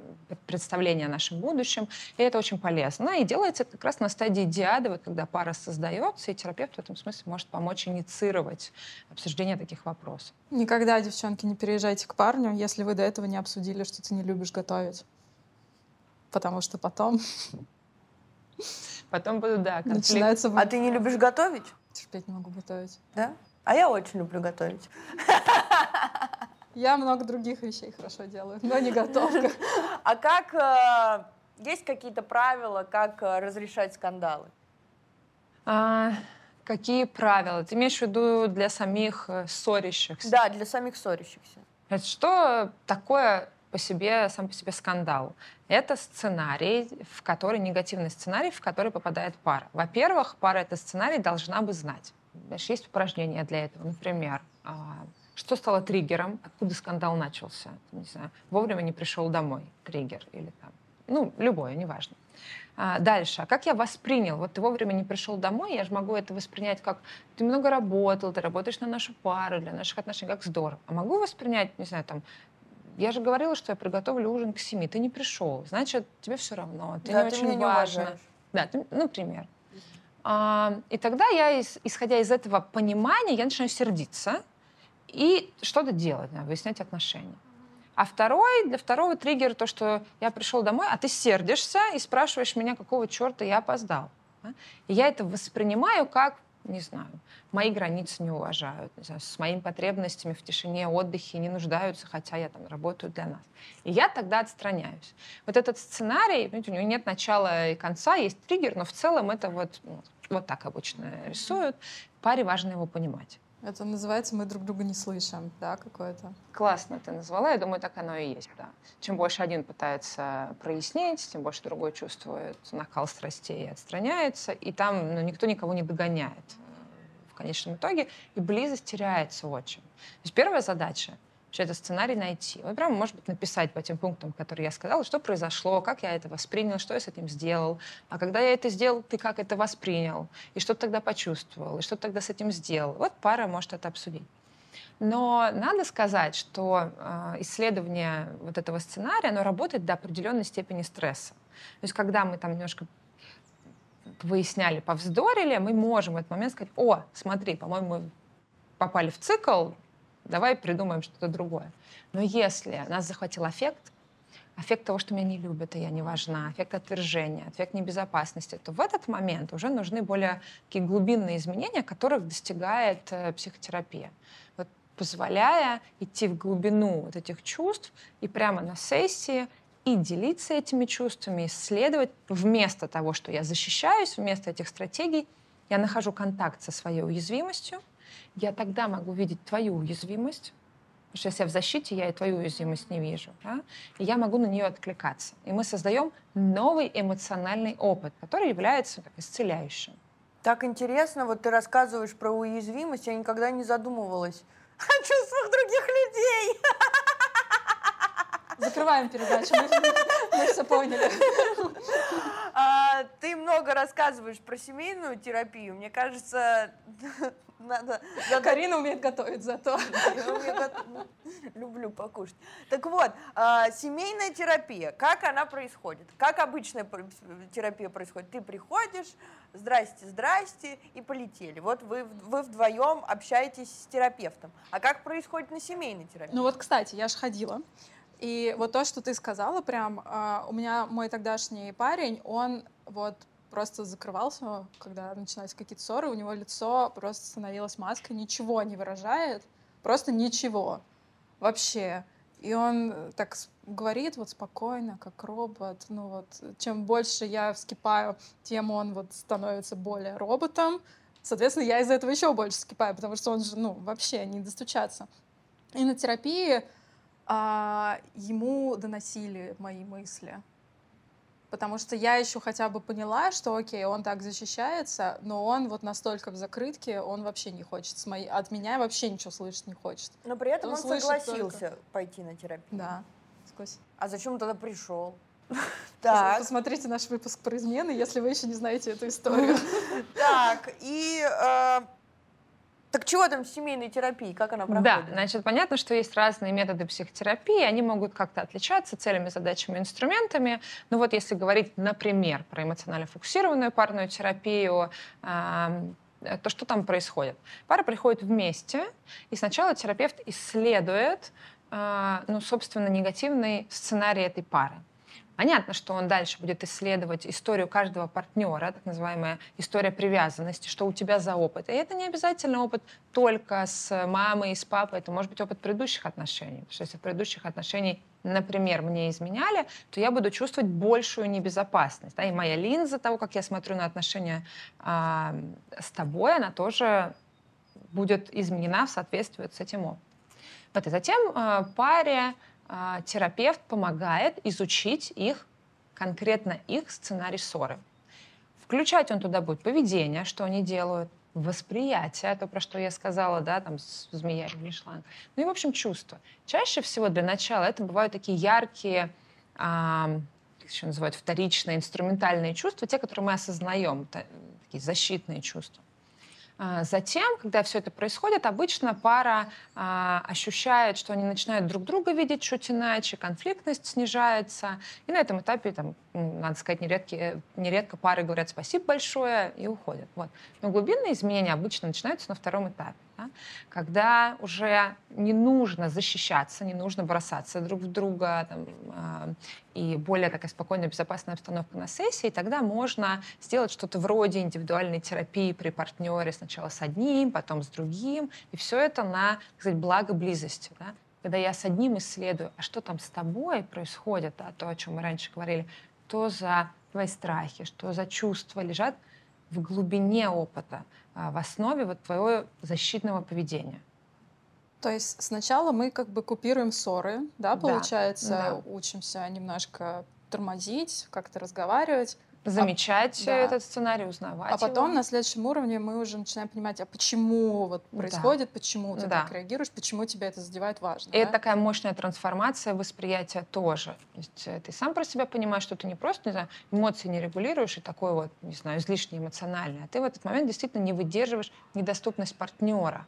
представления о нашем будущем. И это очень полезно. И делается это как раз на стадии диады, вот когда пара создается, и терапевт в этом смысле может помочь инициировать обсуждение таких вопросов. Никогда, девчонки, не переезжайте к парню, если вы до этого не обсудили, что ты не любишь готовить. Потому что потом... Потом будут, да, конфликт. Начинается... А ты не любишь готовить? Терпеть не могу готовить. Да? А я очень люблю готовить. Я много других вещей хорошо делаю, но не готовка. А как э, есть какие-то правила, как э, разрешать скандалы? А, какие правила? Ты имеешь в виду для самих э, ссорящихся? Да, для самих ссорящихся. Это что такое по себе, сам по себе скандал? Это сценарий, в который, негативный сценарий, в который попадает пара. Во-первых, пара этот сценарий должна бы знать. Знаешь, есть упражнения для этого. Например, а, что стало триггером, откуда скандал начался? Не знаю, вовремя не пришел домой, триггер или там, ну, любое, неважно. А, дальше. А как я воспринял? Вот ты вовремя не пришел домой, я же могу это воспринять как ты много работал, ты работаешь на нашу пару, для наших отношений, как здорово. А могу воспринять, не знаю, там, я же говорила, что я приготовлю ужин к семи, ты не пришел, значит, тебе все равно, ты да, не ты очень важно. Не да, ты, например. А, и тогда я, исходя из этого понимания, я начинаю сердиться и что-то делать, выяснять отношения. А второй, для второго триггер то, что я пришел домой, а ты сердишься и спрашиваешь меня, какого черта я опоздал. И я это воспринимаю как, не знаю, мои границы не уважают, не знаю, с моими потребностями в тишине, отдыхе не нуждаются, хотя я там работаю для нас. И я тогда отстраняюсь. Вот этот сценарий, у него нет начала и конца, есть триггер, но в целом это вот, ну, вот так обычно рисуют. Паре важно его понимать. Это называется «мы друг друга не слышим», да, какое-то? Классно ты назвала, я думаю, так оно и есть, да. Чем больше один пытается прояснить, тем больше другой чувствует накал страстей и отстраняется, и там ну, никто никого не догоняет э, в конечном итоге, и близость теряется очень. То есть первая задача вообще этот сценарий найти. Вот прямо, может быть, написать по тем пунктам, которые я сказала, что произошло, как я это воспринял, что я с этим сделал. А когда я это сделал, ты как это воспринял? И что ты тогда почувствовал? И что ты тогда с этим сделал? Вот пара может это обсудить. Но надо сказать, что э, исследование вот этого сценария, оно работает до определенной степени стресса. То есть когда мы там немножко выясняли, повздорили, мы можем в этот момент сказать, о, смотри, по-моему, мы попали в цикл, давай придумаем что-то другое. Но если нас захватил аффект, аффект того, что меня не любят, и я не важна, аффект отвержения, аффект небезопасности, то в этот момент уже нужны более такие глубинные изменения, которых достигает э, психотерапия. Вот позволяя идти в глубину вот этих чувств и прямо на сессии и делиться этими чувствами, исследовать вместо того, что я защищаюсь, вместо этих стратегий, я нахожу контакт со своей уязвимостью, я тогда могу видеть твою уязвимость, потому что если я в защите, я и твою уязвимость не вижу. Да? И я могу на нее откликаться. И мы создаем новый эмоциональный опыт, который является так, исцеляющим. Так интересно, вот ты рассказываешь про уязвимость, я никогда не задумывалась о чувствах других людей. Закрываем передачу, мы, мы все поняли. А, ты много рассказываешь про семейную терапию. Мне кажется, надо... надо... Карина умеет готовить зато. Люблю покушать. Так вот, а, семейная терапия, как она происходит? Как обычная терапия происходит? Ты приходишь, здрасте, здрасте, и полетели. Вот вы, вы вдвоем общаетесь с терапевтом. А как происходит на семейной терапии? Ну вот, кстати, я же ходила. И вот то, что ты сказала, прям uh, у меня мой тогдашний парень, он вот просто закрывался, когда начинались какие-то ссоры, у него лицо просто становилось маской, ничего не выражает, просто ничего вообще. И он так говорит вот спокойно, как робот. Ну вот, чем больше я вскипаю, тем он вот становится более роботом. Соответственно, я из-за этого еще больше вскипаю, потому что он же, ну, вообще не достучаться. И на терапии а, ему доносили мои мысли. Потому что я еще хотя бы поняла, что окей, он так защищается, но он вот настолько в закрытке, он вообще не хочет с моей, от меня вообще ничего слышать не хочет. Но при этом он, он согласился только... пойти на терапию. Да, согласен. А зачем он тогда пришел? Так. Посмотрите наш выпуск про измены, если вы еще не знаете эту историю. Так, и э, так чего там семейной терапией? Как она проходит? Да, значит, понятно, что есть разные методы психотерапии, они могут как-то отличаться целями, задачами, инструментами. Ну вот если говорить, например, про эмоционально фокусированную парную терапию, то что там происходит? Пара приходит вместе, и сначала терапевт исследует, а, ну, собственно, негативный сценарий этой пары Понятно, что он дальше будет исследовать историю каждого партнера, так называемая история привязанности, что у тебя за опыт. И это не обязательно опыт только с мамой и с папой, это может быть опыт предыдущих отношений. Потому что если в предыдущих отношениях, например, мне изменяли, то я буду чувствовать большую небезопасность. Да? И моя линза того, как я смотрю на отношения а, с тобой, она тоже будет изменена в соответствии с этим опытом. Вот, и затем а, паре терапевт помогает изучить их, конкретно их сценарий ссоры. Включать он туда будет поведение, что они делают, восприятие, то, про что я сказала, да, там, змея или шланг. Ну и, в общем, чувства. Чаще всего для начала это бывают такие яркие, а, как еще называют, вторичные, инструментальные чувства, те, которые мы осознаем, такие защитные чувства. А, затем, когда все это происходит, обычно пара а, ощущает, что они начинают друг друга видеть чуть иначе, конфликтность снижается. И на этом этапе, там, надо сказать, нередки, нередко пары говорят спасибо большое и уходят. Вот. Но глубинные изменения обычно начинаются на втором этапе. Да? Когда уже не нужно защищаться, не нужно бросаться друг в друга, там, э, и более такая спокойная, безопасная обстановка на сессии, тогда можно сделать что-то вроде индивидуальной терапии при партнере сначала с одним, потом с другим, и все это на, так сказать, благо близости. Да? Когда я с одним исследую, а что там с тобой происходит, да, то, о чем мы раньше говорили, что за твои страхи, что за чувства лежат в глубине опыта, в основе вот твоего защитного поведения. То есть сначала мы как бы купируем ссоры, да, получается, да. учимся немножко тормозить, как-то разговаривать, замечать а, да. этот сценарий, узнавать. А потом его. на следующем уровне мы уже начинаем понимать, а почему вот происходит, да. почему ты да. так реагируешь, почему тебя это задевает важно. И да? это такая мощная трансформация восприятия тоже. То есть э, ты сам про себя понимаешь, что ты не просто, не знаю, эмоции не регулируешь и такой вот, не знаю, излишне эмоциональный, а ты в этот момент действительно не выдерживаешь недоступность партнера.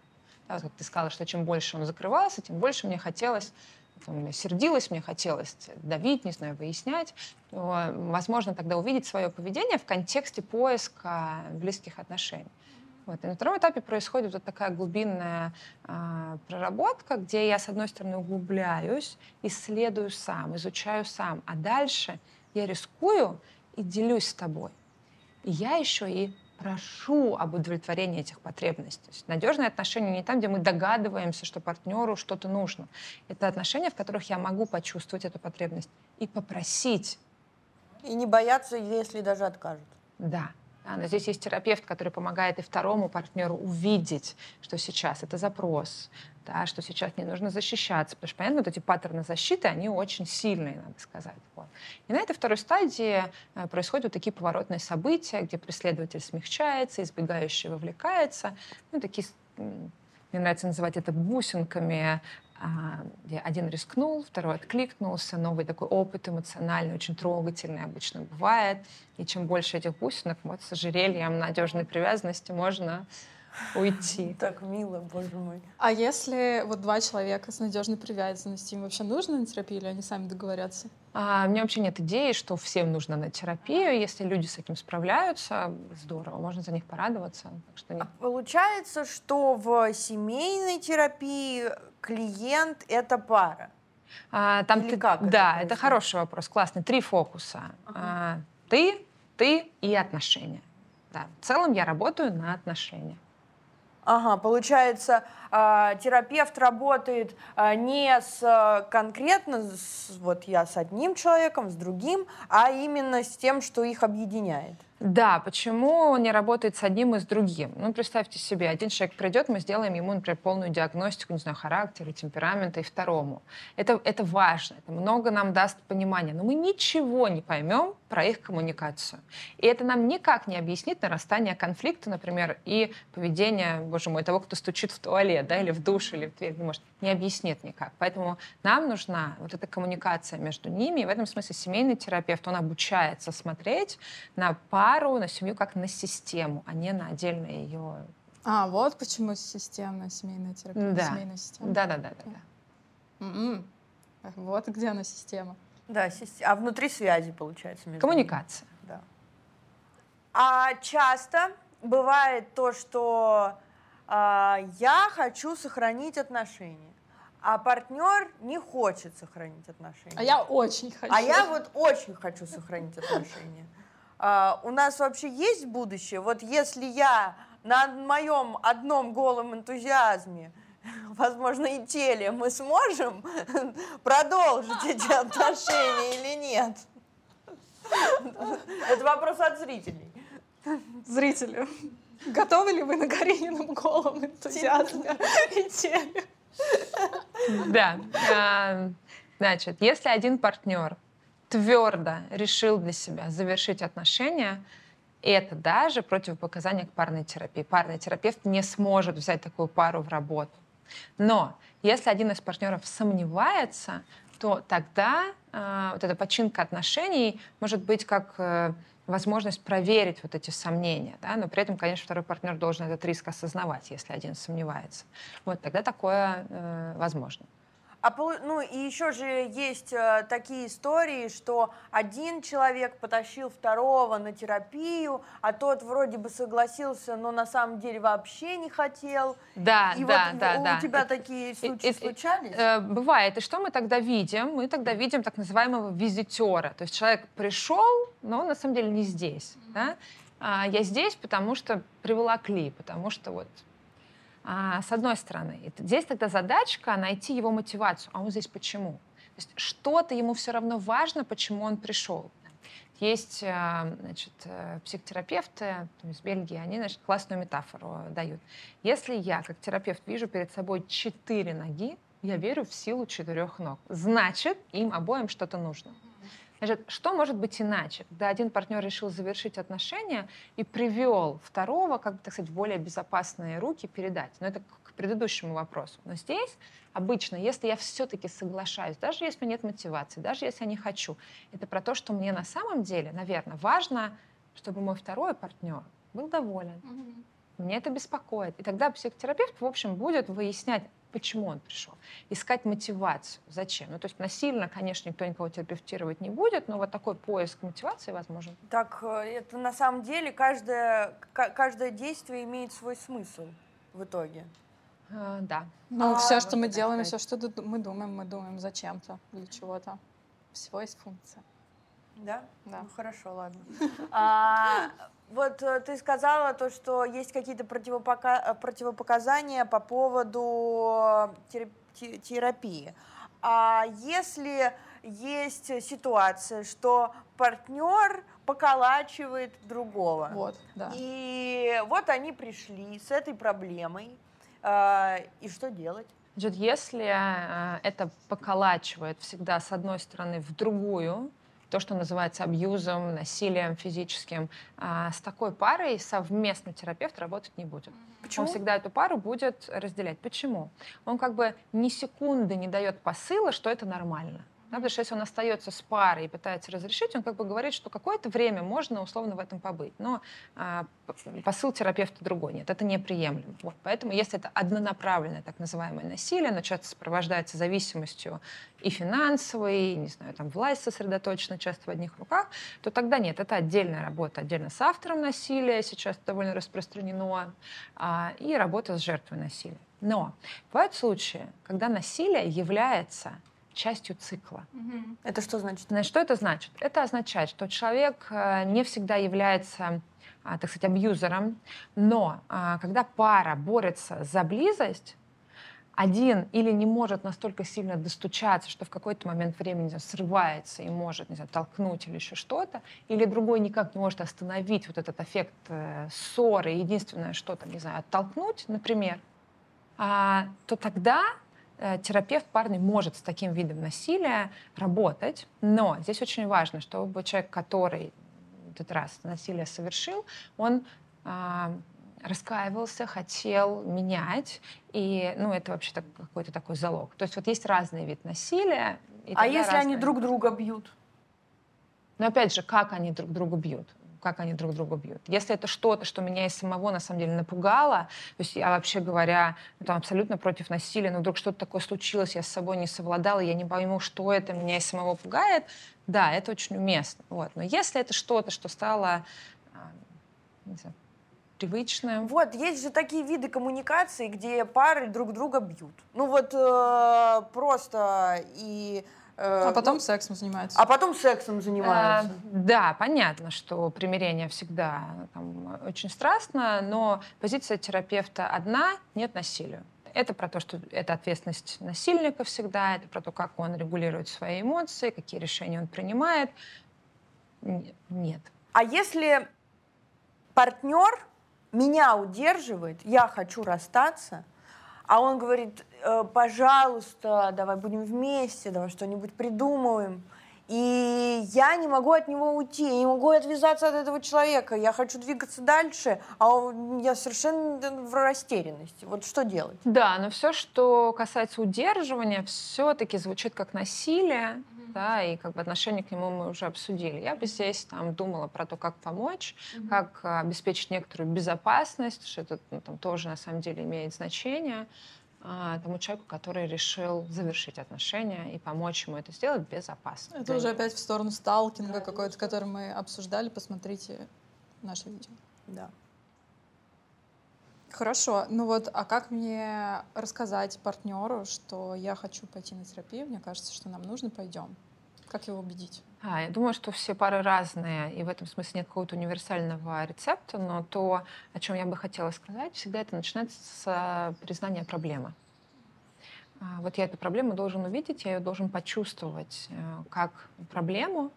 Да, вот как ты сказала, что чем больше он закрывался, тем больше мне хотелось там, сердилась, мне хотелось давить, не знаю, выяснять, возможно, тогда увидеть свое поведение в контексте поиска близких отношений. Вот. И на втором этапе происходит вот такая глубинная э, проработка, где я, с одной стороны, углубляюсь, исследую сам, изучаю сам, а дальше я рискую и делюсь с тобой. И я еще и прошу об удовлетворении этих потребностей. Надежные отношения не там, где мы догадываемся, что партнеру что-то нужно. Это отношения, в которых я могу почувствовать эту потребность и попросить. И не бояться, если даже откажут. Да. Да, но здесь есть терапевт, который помогает и второму партнеру увидеть, что сейчас это запрос, да, что сейчас не нужно защищаться, потому что, понятно, вот эти паттерны защиты, они очень сильные, надо сказать. Вот. И на этой второй стадии э, происходят вот такие поворотные события, где преследователь смягчается, избегающий вовлекается. Ну, такие, мне нравится называть это бусинками а, где один рискнул, второй откликнулся, новый такой опыт эмоциональный, очень трогательный обычно бывает. И чем больше этих бусинок, вот с ожерельем надежной привязанности можно уйти. Так мило, боже мой. А если вот два человека с надежной привязанностью, им вообще нужно на терапию или они сами договорятся? А, у меня вообще нет идеи, что всем нужно на терапию. Если люди с этим справляются, здорово, можно за них порадоваться. Так что нет. А получается, что в семейной терапии клиент — это пара? А, там Или ты, как да, это, это хороший вопрос, классный. Три фокуса. Ага. А, ты, ты и отношения. Да. В целом я работаю на отношениях. Ага, получается, э, терапевт работает э, не с конкретно, с, вот я с одним человеком, с другим, а именно с тем, что их объединяет. Да, почему он не работает с одним и с другим? Ну, представьте себе, один человек придет, мы сделаем ему, например, полную диагностику, не знаю, характера, темперамента и второму. Это, это важно, это много нам даст понимания, но мы ничего не поймем про их коммуникацию. И это нам никак не объяснит нарастание конфликта, например, и поведение, боже мой, того, кто стучит в туалет, да, или в душ, или в дверь, не может, не объяснит никак. Поэтому нам нужна вот эта коммуникация между ними, и в этом смысле семейный терапевт, он обучается смотреть на пар пару, на семью как на систему, а не на отдельное ее... А, вот почему системная семейная терапия. Да. Семейная система. Да, да, да, да. да. Mm-hmm. Вот где она система. Да, а внутри связи, получается, между Коммуникация. Ними. Да. А часто бывает то, что э, я хочу сохранить отношения, а партнер не хочет сохранить отношения. А я очень хочу. А я вот очень хочу сохранить отношения. А, у нас вообще есть будущее? Вот если я на моем одном голом энтузиазме, возможно, и теле, мы сможем продолжить эти отношения или нет? Это вопрос от зрителей. Зрители, готовы ли вы на Каринином голом энтузиазме и теле? Да. А, значит, если один партнер твердо решил для себя завершить отношения, это даже противопоказание к парной терапии. Парный терапевт не сможет взять такую пару в работу. Но если один из партнеров сомневается, то тогда э, вот эта починка отношений может быть как э, возможность проверить вот эти сомнения, да, но при этом, конечно, второй партнер должен этот риск осознавать, если один сомневается. Вот тогда такое э, возможно. А, ну и еще же есть э, такие истории, что один человек потащил второго на терапию, а тот вроде бы согласился, но на самом деле вообще не хотел. Да, и да, вот да, у да. тебя такие случаи случались? Э, бывает. И что мы тогда видим? Мы тогда видим так называемого визитера. То есть человек пришел, но он на самом деле не здесь. Mm-hmm. Да? А я здесь, потому что приволокли, потому что вот а, с одной стороны. Здесь тогда задачка найти его мотивацию. А он здесь почему? То есть что-то ему все равно важно, почему он пришел. Есть а, значит, э, психотерапевты из Бельгии, они значит, классную метафору дают. Если я, как терапевт, вижу перед собой четыре ноги, я верю в силу четырех ног. Значит, им обоим что-то нужно. Значит, что может быть иначе? Когда один партнер решил завершить отношения и привел второго, как бы, так сказать, в более безопасные руки передать. Но это к предыдущему вопросу. Но здесь обычно, если я все-таки соглашаюсь, даже если нет мотивации, даже если я не хочу, это про то, что мне на самом деле, наверное, важно, чтобы мой второй партнер был доволен. Мне это беспокоит. И тогда психотерапевт, в общем, будет выяснять, почему он пришел. Искать мотивацию. Зачем? Ну, то есть насильно, конечно, никто никого терапевтировать не будет, но вот такой поиск мотивации возможен. Так, э, это на самом деле каждое, каждое действие имеет свой смысл в итоге. А, да. Ну, а, все, что мы делаем, все, что мы думаем, мы думаем зачем-то, для чего-то. Всего есть функция. Да? Да. Ну, хорошо, ладно. Вот э, ты сказала то, что есть какие-то противопока... Э, противопоказания по поводу терапии. А если есть ситуация, что партнер поколачивает другого, вот, да. и вот они пришли с этой проблемой, э, и что делать? Значит, если это поколачивает всегда с одной стороны в другую, то, что называется абьюзом, насилием физическим, а, с такой парой совместно терапевт работать не будет. Почему? Он всегда эту пару будет разделять. Почему? Он как бы ни секунды не дает посыла, что это нормально. Да, потому что если он остается с парой и пытается разрешить, он как бы говорит, что какое-то время можно условно в этом побыть. Но а, посыл терапевта другой. Нет, это неприемлемо. Вот. Поэтому если это однонаправленное так называемое насилие, оно часто сопровождается зависимостью и финансовой, и, не знаю, там власть сосредоточена часто в одних руках, то тогда нет, это отдельная работа, отдельно с автором насилия, сейчас довольно распространено, а, и работа с жертвой насилия. Но бывают случаи, когда насилие является частью цикла. Угу. Это что значит? Значит, что это значит? Это означает, что человек э, не всегда является а, так сказать, абьюзером, но а, когда пара борется за близость, один или не может настолько сильно достучаться, что в какой-то момент времени знаю, срывается и может, не знаю, толкнуть или еще что-то, или другой никак не может остановить вот этот эффект э, ссоры, единственное что-то, не знаю, оттолкнуть, например, а, то тогда терапевт парный может с таким видом насилия работать, но здесь очень важно, чтобы человек, который этот раз насилие совершил, он а, раскаивался, хотел менять, и ну, это вообще так, какой-то такой залог. То есть вот есть разный вид насилия. а если разные... они друг друга бьют? Но опять же, как они друг друга бьют? Как они друг друга бьют. Если это что-то, что меня и самого на самом деле напугало, то есть я вообще говоря, ну, там, абсолютно против насилия, но вдруг что-то такое случилось, я с собой не совладала, я не пойму, что это меня и самого пугает, да, это очень уместно. Вот. Но если это что-то, что стало а, не знаю, привычное. Вот, есть же такие виды коммуникации, где пары друг друга бьют. Ну вот э, просто и... э, а потом ну, сексом занимаются. А потом сексом занимаются. А, да, понятно, что примирение всегда там, очень страстно, но позиция терапевта одна — нет насилию. Это про то, что это ответственность насильника всегда, это про то, как он регулирует свои эмоции, какие решения он принимает. Нет. А если партнер меня удерживает, я хочу расстаться, а он говорит, э, пожалуйста, давай будем вместе, давай что-нибудь придумаем. И я не могу от него уйти, я не могу отвязаться от этого человека. Я хочу двигаться дальше, а я совершенно в растерянности. Вот что делать? Да, но все, что касается удерживания, все-таки звучит как насилие да, и как бы отношение к нему мы уже обсудили. Я бы здесь там думала про то, как помочь, mm-hmm. как обеспечить некоторую безопасность, что это ну, там тоже на самом деле имеет значение а, тому человеку, который решил завершить отношения и помочь ему это сделать безопасно. Это уже опять в сторону сталкинга какой-то, который мы обсуждали. Посмотрите наше видео. Да. Хорошо, ну вот, а как мне рассказать партнеру, что я хочу пойти на терапию? Мне кажется, что нам нужно, пойдем. Как его убедить? А, я думаю, что все пары разные, и в этом смысле нет какого-то универсального рецепта, но то, о чем я бы хотела сказать, всегда это начинается с признания проблемы. А, вот я эту проблему должен увидеть, я ее должен почувствовать э, как проблему,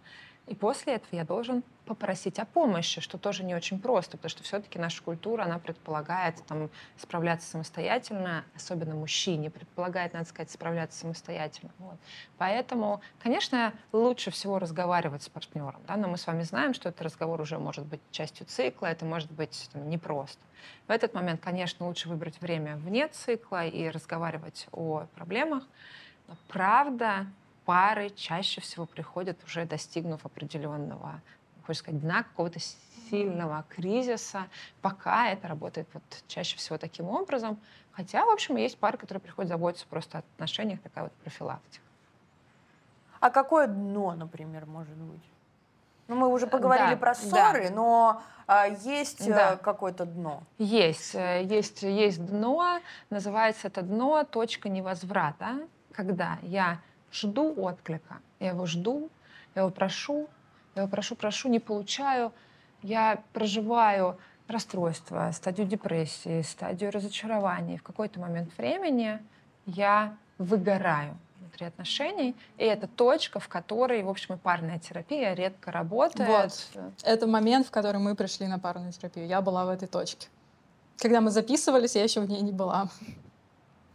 и после этого я должен попросить о помощи, что тоже не очень просто, потому что все-таки наша культура, она предполагает там, справляться самостоятельно, особенно мужчине, предполагает, надо сказать, справляться самостоятельно. Вот. Поэтому, конечно, лучше всего разговаривать с партнером, да, но мы с вами знаем, что этот разговор уже может быть частью цикла, это может быть там, непросто. В этот момент, конечно, лучше выбрать время вне цикла и разговаривать о проблемах. Но правда, пары чаще всего приходят уже достигнув определенного, хочется сказать, дна какого-то сильного кризиса, пока это работает вот чаще всего таким образом. Хотя, в общем, есть пары, которые приходят заботиться просто о отношениях, такая вот профилактика. А какое дно, например, может быть? Ну, мы уже поговорили да, про ссоры, да. но а, есть э, да. какое-то дно? Есть, э, есть, есть дно. Называется это дно точка невозврата, когда я жду отклика. Я его жду, я его прошу, я его прошу, прошу, не получаю. Я проживаю расстройство, стадию депрессии, стадию разочарования. И в какой-то момент времени я выгораю внутри отношений, и это точка, в которой, в общем, и парная терапия редко работает. Вот. Это момент, в который мы пришли на парную терапию. Я была в этой точке. Когда мы записывались, я еще в ней не была.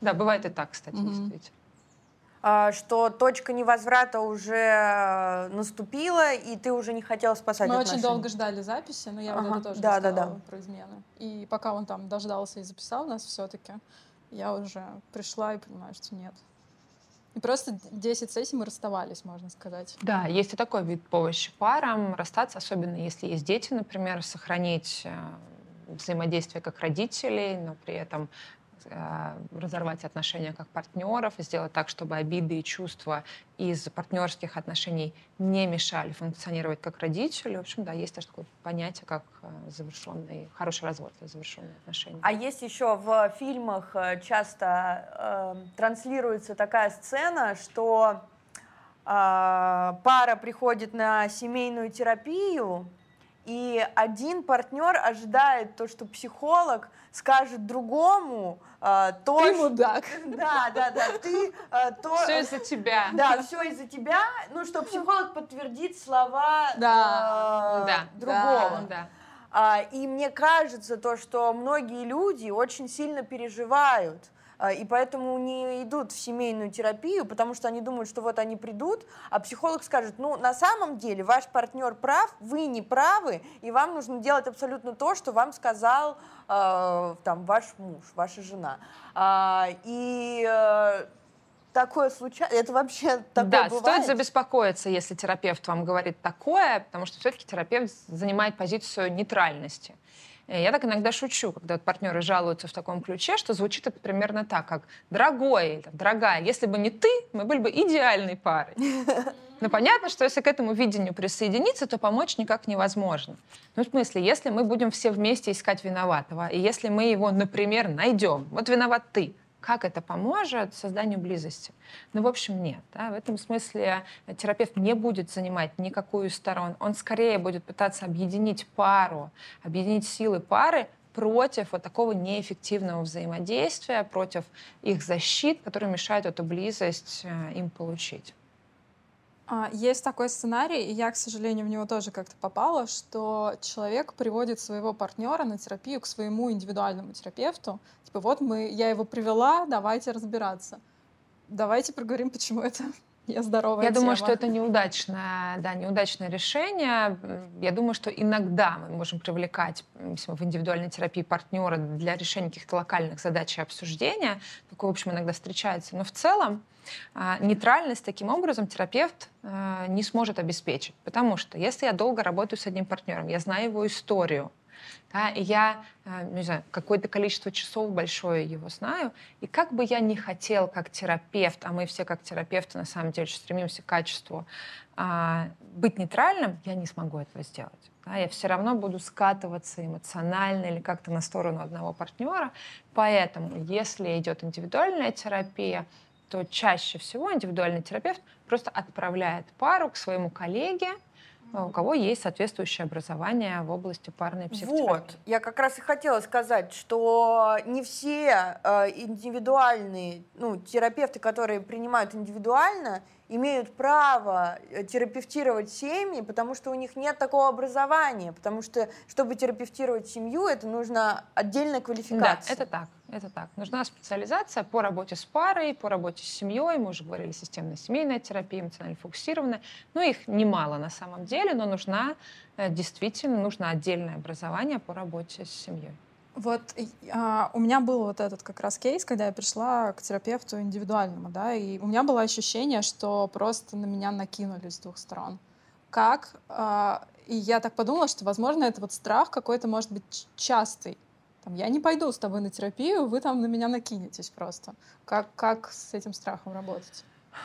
Да, бывает и так, кстати, mm-hmm. действительно. А, что точка невозврата уже э, наступила, и ты уже не хотела спасать Мы отношения. очень долго ждали записи, но я ага. вот это тоже да, да, да. про измены. И пока он там дождался и записал нас все-таки, я уже пришла и понимаю, что нет. И просто 10 сессий мы расставались, можно сказать. Да, есть и такой вид помощи парам. Расстаться, особенно если есть дети, например, сохранить э, взаимодействие как родителей, но при этом разорвать отношения как партнеров, сделать так, чтобы обиды и чувства из партнерских отношений не мешали функционировать как родители. В общем, да, есть даже такое понятие, как э, завершенный, хороший развод, завершенные отношения. А есть еще в фильмах э, часто э, транслируется такая сцена, что э, пара приходит на семейную терапию, и один партнер ожидает то, что психолог скажет другому э, то, ты мудак. Да, да, да, ты э, то. Все из-за тебя. Да, все из-за тебя. Ну, что психолог подтвердит слова да. Э, да. другого. Да. да. А, и мне кажется то, что многие люди очень сильно переживают и поэтому не идут в семейную терапию, потому что они думают, что вот они придут, а психолог скажет, ну, на самом деле ваш партнер прав, вы не правы, и вам нужно делать абсолютно то, что вам сказал э, там ваш муж, ваша жена. А, и э, такое случается? Это вообще такое Да, бывает? стоит забеспокоиться, если терапевт вам говорит такое, потому что все-таки терапевт занимает позицию нейтральности. Э, я так иногда шучу, когда партнеры жалуются в таком ключе, что звучит это примерно так, как «дорогой», «дорогая, если бы не ты, мы были бы идеальной парой». Но понятно, что если к этому видению присоединиться, то помочь никак невозможно. Ну, в смысле, если мы будем все вместе искать виноватого, и если мы его, например, найдем, вот виноват ты, как это поможет созданию близости? Ну, в общем, нет. Да? В этом смысле терапевт не будет занимать никакую сторон. Он скорее будет пытаться объединить пару, объединить силы пары против вот такого неэффективного взаимодействия, против их защит, которые мешают эту близость э, им получить. А, есть такой сценарий, и я, к сожалению, в него тоже как-то попала, что человек приводит своего партнера на терапию к своему индивидуальному терапевту. Типа, вот мы, я его привела, давайте разбираться. Давайте проговорим, почему это я здоровая Я тема. думаю, что это неудачное, да, неудачное решение. Я думаю, что иногда мы можем привлекать в индивидуальной терапии партнера для решения каких-то локальных задач и обсуждения. Такое, в общем, иногда встречается. Но в целом нейтральность таким образом терапевт а, не сможет обеспечить. Потому что если я долго работаю с одним партнером, я знаю его историю, да, и я, а, не знаю, какое-то количество часов большое его знаю, и как бы я ни хотел как терапевт, а мы все как терапевты на самом деле стремимся к качеству, быть нейтральным, я не смогу этого сделать. Да, я все равно буду скатываться эмоционально или как-то на сторону одного партнера. Поэтому, если идет индивидуальная терапия, то чаще всего индивидуальный терапевт просто отправляет пару к своему коллеге, у кого есть соответствующее образование в области парной психотерапии. Вот, я как раз и хотела сказать, что не все э, индивидуальные, ну, терапевты, которые принимают индивидуально, имеют право э, терапевтировать семьи, потому что у них нет такого образования, потому что, чтобы терапевтировать семью, это нужно отдельная квалификация. Да, это так, это так. Нужна специализация по работе с парой, по работе с семьей, мы уже говорили, системная семейная терапия, эмоционально фокусированная. Ну, их немало на самом деле, но нужна, э, действительно, нужно отдельное образование по работе с семьей. Вот а, у меня был вот этот как раз кейс, когда я пришла к терапевту индивидуальному, да, и у меня было ощущение, что просто на меня накинулись с двух сторон. Как? А, и я так подумала, что, возможно, это вот страх какой-то может быть частый. Там, я не пойду с тобой на терапию, вы там на меня накинетесь просто. Как, как с этим страхом работать?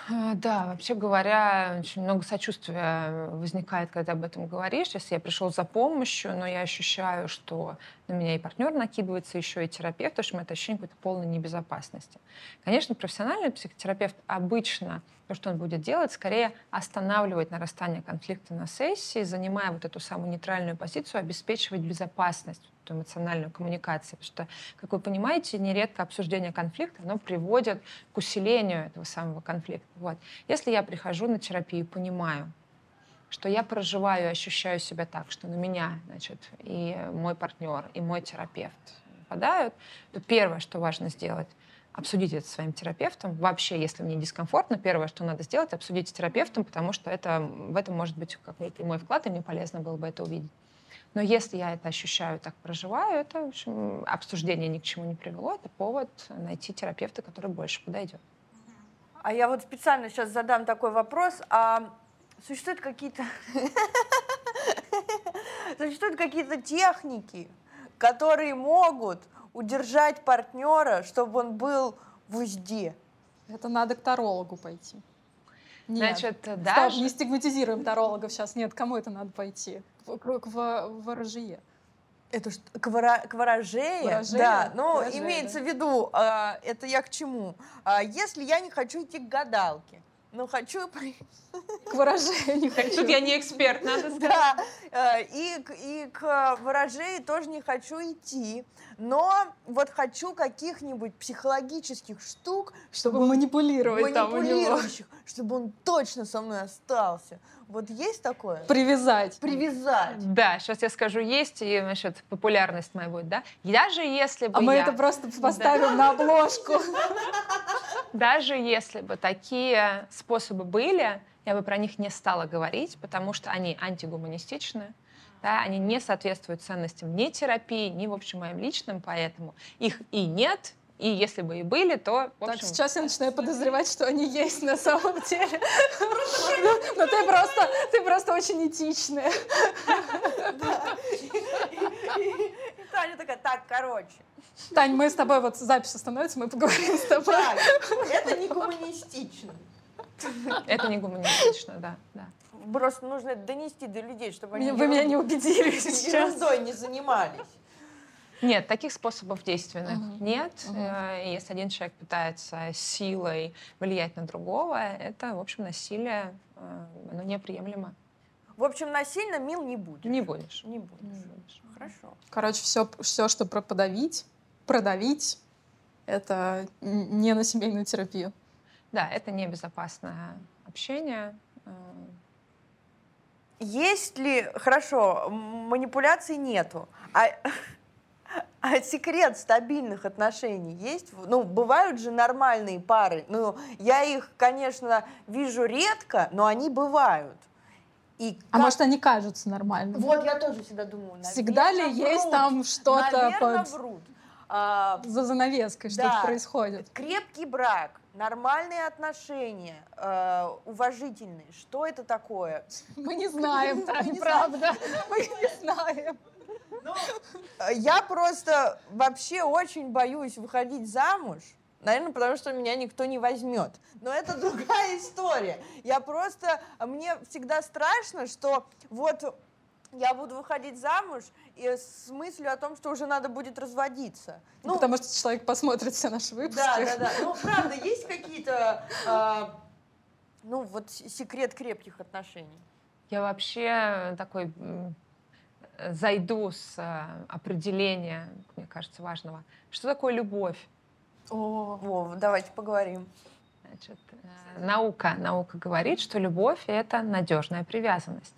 А, да, вообще говоря, очень много сочувствия возникает, когда об этом говоришь. Если я пришел за помощью, но я ощущаю, что на меня и партнер накидывается, еще и терапевт, то что это ощущение какой-то полной небезопасности. Конечно, профессиональный психотерапевт обычно то, что он будет делать, скорее останавливать нарастание конфликта на сессии, занимая вот эту самую нейтральную позицию, обеспечивать безопасность эмоциональную коммуникацию. Потому что, как вы понимаете, нередко обсуждение конфликта оно приводит к усилению этого самого конфликта. Вот. Если я прихожу на терапию и понимаю, что я проживаю и ощущаю себя так, что на меня, значит, и мой партнер, и мой терапевт нападают, то первое, что важно сделать, обсудить это с своим терапевтом. Вообще, если мне дискомфортно, первое, что надо сделать, обсудить с терапевтом, потому что это, в этом может быть какой-то мой вклад, и мне полезно было бы это увидеть. Но если я это ощущаю, так проживаю, это, в общем, обсуждение ни к чему не привело. Это повод найти терапевта, который больше подойдет. А я вот специально сейчас задам такой вопрос. А существуют какие-то... Существуют какие-то техники, которые могут удержать партнера, чтобы он был в узде? Это надо к тарологу пойти. Нет. Значит, даже... Стоп, не стигматизируем тарологов сейчас. Нет, кому это надо пойти? К, к, к ворожье. Это что, к, вора, к ворожее? ворожее? Да, но ворожее, имеется да. в виду, а, это я к чему? А, если я не хочу идти к гадалке, но хочу... К ворожею не хочу. Тут я не эксперт, надо сказать. Да, э, и, и к ворожею тоже не хочу идти, но вот хочу каких-нибудь психологических штук, чтобы, чтобы манипулировать там у него. чтобы он точно со мной остался. Вот есть такое? Привязать. Привязать. Да, сейчас я скажу, есть, и насчет популярность моя будет, да? Даже если бы А мы я... это просто поставим на обложку. Даже если бы такие способы были, я бы про них не стала говорить, потому что они антигуманистичны, да, они не соответствуют ценностям ни терапии, ни, в общем, моим личным, поэтому их и нет, и если бы и были, то, в общем... Так, сейчас я начинаю подозревать, что они есть на самом деле. Но ты просто, ты просто очень этичная. Таня такая, так, короче. Тань, мы с тобой, вот запись остановится, мы поговорим с тобой. это не гуманистично. Это не гуманистично, да, да. Просто нужно донести до людей, чтобы они Вы меня не убедили сейчас. не занимались. Нет, таких способов действенных Мгм. нет. И Если один человек пытается силой влиять на другого, это, в общем, насилие, э, оно неприемлемо. В общем, насильно мил не будешь. Не будешь. Не будешь. Не будешь. Хорошо. Короче, все, все, что про подавить, продавить, это не на семейную терапию. Да, это небезопасное общение. Э, Есть ли, хорошо, манипуляций нету, а, а секрет стабильных отношений есть? Ну, бывают же нормальные пары. Ну, я их, конечно, вижу редко, но они бывают. И А как- может, они кажутся нормальными? Вот я тоже всегда думаю, Всегда ли наверно, есть врут. там что-то Наверно, под... врут. А, за занавеской, что-то Да. происходит? крепкий брак, нормальные отношения, э, уважительные. Что это такое? Мы не знаем, правда. Мы не знаем. Э, Я просто вообще очень боюсь выходить замуж. Наверное, потому что меня никто не возьмет. Но это другая история. Я просто... Мне всегда страшно, что вот я буду выходить замуж и с мыслью о том, что уже надо будет разводиться. Ну, Потому что человек посмотрит все наши выпуски. да, да, да. Ну, правда, есть а, ну, вот секрет крепких отношений. Я вообще такой м, э, зайду с э, определения, мне кажется, важного. Что такое любовь? О, Вов, давайте поговорим. Значит, э, наука, наука говорит, что любовь — это надежная привязанность.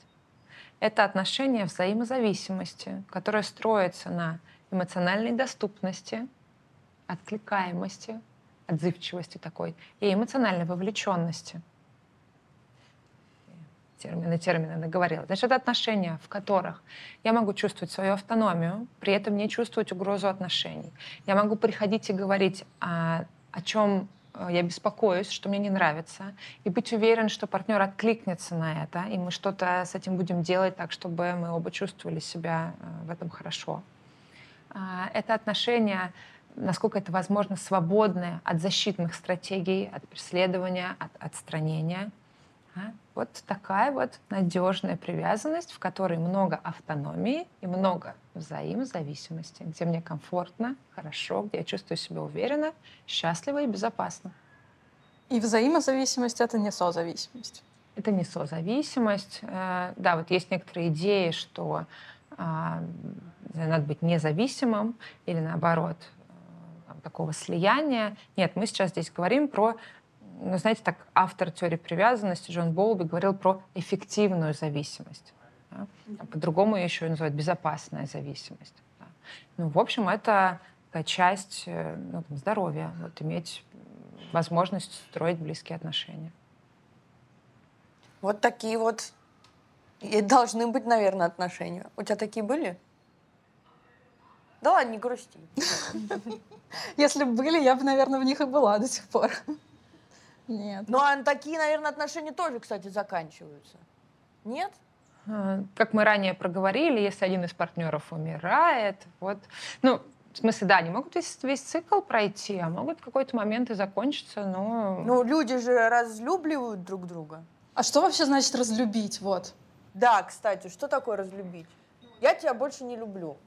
Это отношение взаимозависимости, которое строится на эмоциональной доступности, откликаемости, отзывчивости такой и эмоциональной вовлеченности. Термины, термины наговорила. Значит, это отношения, в которых я могу чувствовать свою автономию, при этом не чувствовать угрозу отношений. Я могу приходить и говорить о, о чем э, я беспокоюсь, что мне не нравится, и быть уверен, что партнер откликнется на это, и мы что-то с этим будем делать так, чтобы мы оба чувствовали себя э, в этом хорошо. А, Это отношения, насколько это возможно, свободные от защитных стратегий, от преследования, от отстранения. А, Вот такая вот надежная привязанность, в которой много автономии и много взаимозависимости, где мне комфортно, хорошо, где я чувствую себя уверенно, счастливо и безопасно. и взаимозависимость — это не созависимость. Это не созависимость. Э, Да, вот есть некоторые идеи, что а, надо быть независимым или наоборот такого слияния. Нет, мы сейчас здесь говорим про, ну, знаете, так автор теории привязанности Джон Болби говорил про эффективную зависимость. да. А По-другому ее еще называют безопасная зависимость. да. Ну, в общем, это такая часть э, ну, там, здоровья, вот иметь возможность строить близкие отношения. Вот такие вот и должны быть, наверное, отношения. У тебя такие были? Да ладно, не грусти. Если бы были, я бы, наверное, в них и была до сих пор. Нет. Ну, а такие, наверное, отношения тоже, кстати, заканчиваются. Нет? А, Как мы ранее проговорили, если один из партнеров умирает, вот, ну, в смысле, да, они могут весь, весь цикл пройти, а могут в какой-то момент и закончиться, но... Ну, люди же разлюбливают друг друга. А что вообще значит разлюбить? Вот. Да, кстати, что такое разлюбить? Я тебя больше не люблю.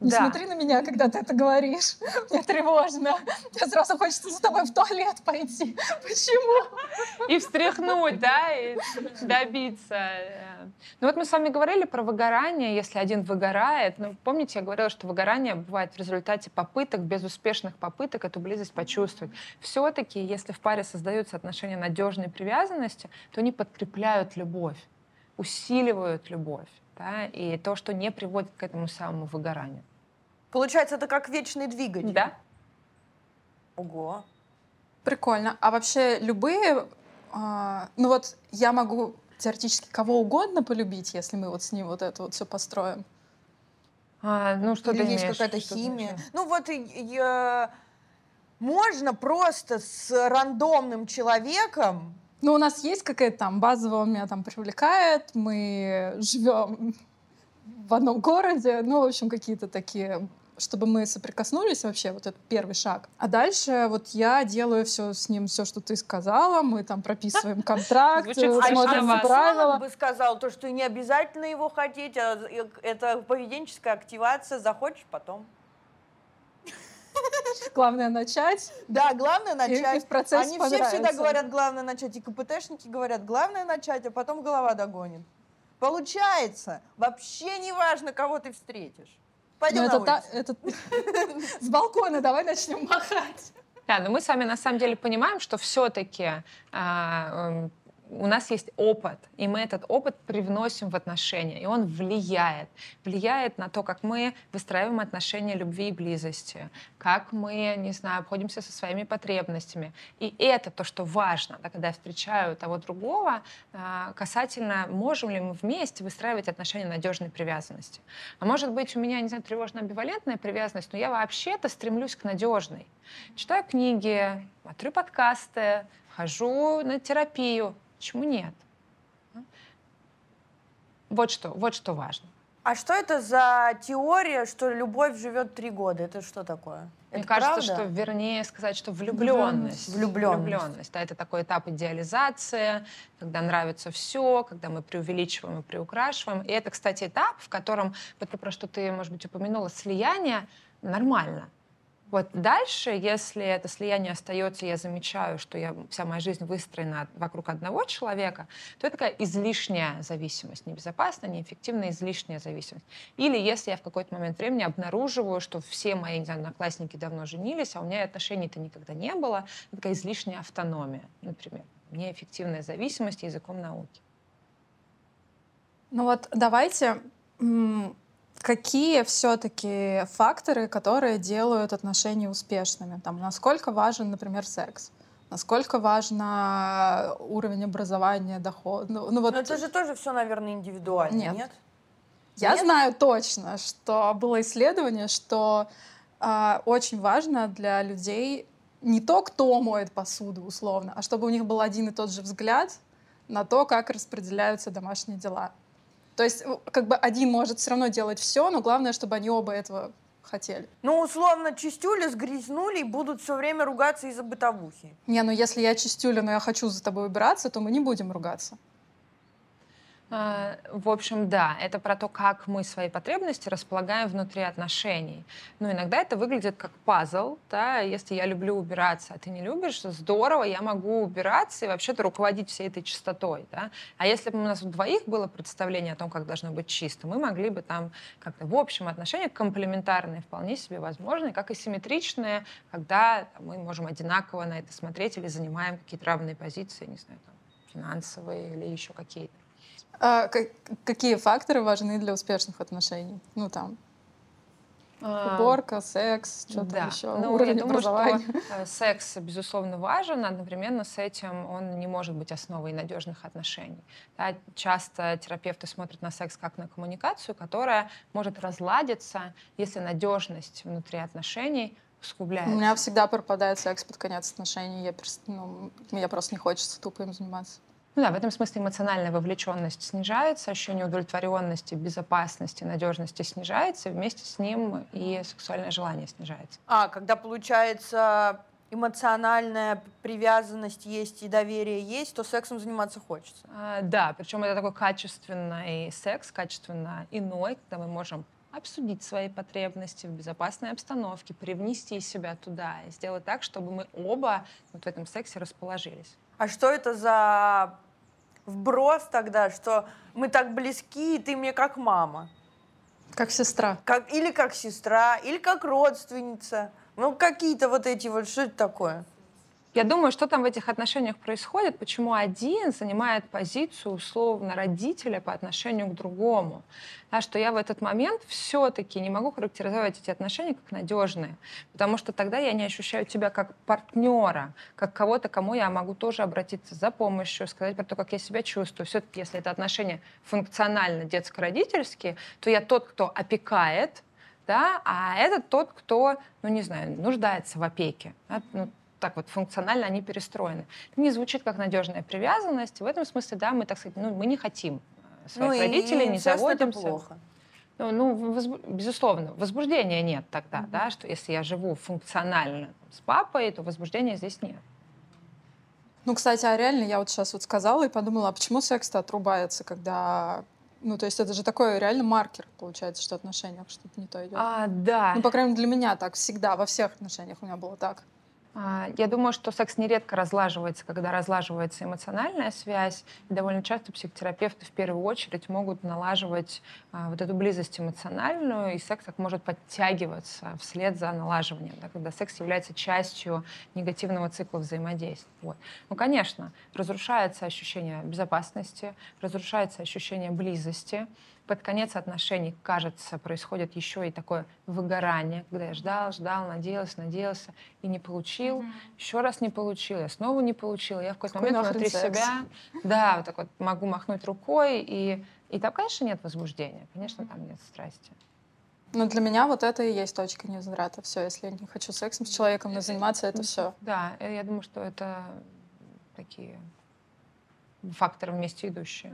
Не Да. смотри на меня, когда ты это говоришь. Мне тревожно. Мне сразу хочется за тобой в туалет пойти. Почему? И встряхнуть, да, и добиться. э. Ну вот мы с вами говорили про выгорание, если один выгорает. Ну, помните, я говорила, что выгорание бывает в результате попыток, безуспешных попыток эту близость почувствовать. Все-таки, если в паре создаются отношения надежной привязанности, то они подкрепляют любовь, усиливают любовь. Да, и то, что не приводит к этому самому выгоранию. Получается, это как вечный двигатель. Да? Ого. Прикольно. А вообще любые... а, ну вот я могу теоретически кого угодно полюбить, если мы вот с ним вот это вот все построим. А, ну, что Или ты есть имеешь- какая-то химия. Ну вот и, и, э, можно просто с рандомным человеком Ну, у нас есть какая-то там базовая, он меня там привлекает, мы живем в одном городе, ну, в общем, какие-то такие чтобы мы соприкоснулись вообще, вот этот первый шаг. А дальше вот я делаю все с ним, все, что ты сказала, мы там прописываем контракт, смотрим а правила. бы сказал то, что не обязательно его хотеть, а это поведенческая активация, захочешь потом. Главное начать. Да, главное начать. И, и в процессе Они все всегда говорят, главное начать. И КПТшники говорят, главное начать, а потом голова догонит. Получается, вообще не важно, кого ты встретишь. Пойдем ну, это, та, это с балкона давай начнем махать. Да, но мы с вами на самом деле понимаем, что все-таки а, эм, у нас есть опыт, и мы этот опыт привносим в отношения, и он влияет. Влияет на то, как мы выстраиваем отношения любви и близости, как мы, не знаю, обходимся со своими потребностями. И это то, что важно, да, когда я встречаю того другого, а, касательно, можем ли мы вместе выстраивать отношения надежной привязанности. А может быть, у меня, не знаю, тревожно-амбивалентная привязанность, но я вообще-то стремлюсь к надежной. Читаю книги, смотрю подкасты, хожу на терапию, Почему нет? Вот что, вот что важно. А что это за теория, что любовь живет три года? Это что такое? Мне это кажется, правда? что вернее сказать, что влюбленность. Влюбленность. влюбленность. Да, это такой этап идеализации, когда нравится все, когда мы преувеличиваем и приукрашиваем. И это, кстати, этап, в котором, вот про что ты, может быть, упомянула, слияние нормально. Вот дальше, если это слияние остается, я замечаю, что я, вся моя жизнь выстроена вокруг одного человека, то это такая излишняя зависимость, небезопасная, неэффективная, излишняя зависимость. Или если я в какой-то момент времени обнаруживаю, что все мои не знаю, одноклассники давно женились, а у меня отношений-то никогда не было, это такая излишняя автономия, например, неэффективная зависимость языком науки. Ну вот давайте Какие все-таки факторы, которые делают отношения успешными? Там, насколько важен, например, секс? Насколько важно уровень образования, доход? Ну, ну, вот... Но это же тоже все, наверное, индивидуально, нет? нет? Я нет? знаю точно, что было исследование, что э, очень важно для людей не то, кто моет посуду, условно, а чтобы у них был один и тот же взгляд на то, как распределяются домашние дела. То есть как бы один может все равно делать все, но главное, чтобы они оба этого хотели. Ну, условно, чистюли сгрязнули и будут все время ругаться из-за бытовухи. Не, ну если я чистюля, но я хочу за тобой убираться, то мы не будем ругаться. А, в общем, да, это про то, как мы свои потребности располагаем внутри отношений. Но иногда это выглядит как пазл, да, если я люблю убираться, а ты не любишь, здорово, я могу убираться и вообще-то руководить всей этой чистотой, да. А если бы у нас у двоих было представление о том, как должно быть чисто, мы могли бы там как-то в общем отношения комплементарные, вполне себе возможные, как и симметричные, когда мы можем одинаково на это смотреть или занимаем какие-то равные позиции, не знаю, там, финансовые или еще какие-то. А какие факторы важны для успешных отношений? Ну, там, а, Уборка, секс, что-то да. еще, ну, уровень я думаю, образования. Что э, секс, безусловно, важен, одновременно с этим он не может быть основой надежных отношений. Да, часто терапевты смотрят на секс как на коммуникацию, которая может разладиться, если надежность внутри отношений усугубляется. У меня всегда пропадает секс под конец отношений. Я, ну, мне просто не хочется тупо им заниматься. Ну да, в этом смысле эмоциональная вовлеченность снижается, ощущение удовлетворенности, безопасности, надежности снижается, вместе с ним и сексуальное желание снижается. А, когда получается эмоциональная привязанность есть и доверие есть, то сексом заниматься хочется. А, да, причем это такой качественный секс, качественно иной, когда мы можем обсудить свои потребности в безопасной обстановке, привнести себя туда и сделать так, чтобы мы оба вот в этом сексе расположились. А что это за вброс тогда, что мы так близки, и ты мне как мама. Как сестра. Как, или как сестра, или как родственница. Ну, какие-то вот эти вот, что это такое? Я думаю, что там в этих отношениях происходит, почему один занимает позицию условно родителя по отношению к другому. Да, что я в этот момент все-таки не могу характеризовать эти отношения как надежные, потому что тогда я не ощущаю тебя как партнера, как кого-то, кому я могу тоже обратиться за помощью, сказать про то, как я себя чувствую. Все-таки, если это отношения функционально детско-родительские, то я тот, кто опекает, да, а этот тот, кто, ну не знаю, нуждается в опеке. Да, ну, так вот функционально они перестроены. Это не звучит как надежная привязанность. В этом смысле, да, мы, так сказать, ну, мы не хотим э, своих ну, родителей, не заводимся. Это плохо. Ну, ну возбу... безусловно, возбуждения нет тогда, mm-hmm. да, что если я живу функционально с папой, то возбуждения здесь нет. Ну, кстати, а реально я вот сейчас вот сказала и подумала, а почему секс-то отрубается, когда... Ну, то есть это же такой реально маркер, получается, что отношениях что-то не то идет. А, да. Ну, по крайней мере, для меня так всегда, во всех отношениях у меня было так. А, я думаю, что секс нередко разлаживается, когда разлаживается эмоциональная связь. И довольно часто психотерапевты в первую очередь могут налаживать а, вот эту близость эмоциональную, и секс так может подтягиваться вслед за налаживанием, да, когда секс является частью негативного цикла взаимодействия. Вот. Ну, конечно, разрушается ощущение безопасности, разрушается ощущение близости, под конец отношений, кажется, происходит еще и такое выгорание, когда я ждал, ждал, надеялся, надеялся и не получил, mm-hmm. еще раз не получил, я снова не получил, я в какой-то Какой момент внутри секс? себя, да, вот так вот могу махнуть рукой, и, и там, конечно, нет возбуждения, конечно, там нет страсти. Ну, для меня вот это и есть точка невозврата. Все, если я не хочу сексом с человеком, но заниматься это все. Да, э, я думаю, что это такие факторы вместе идущие.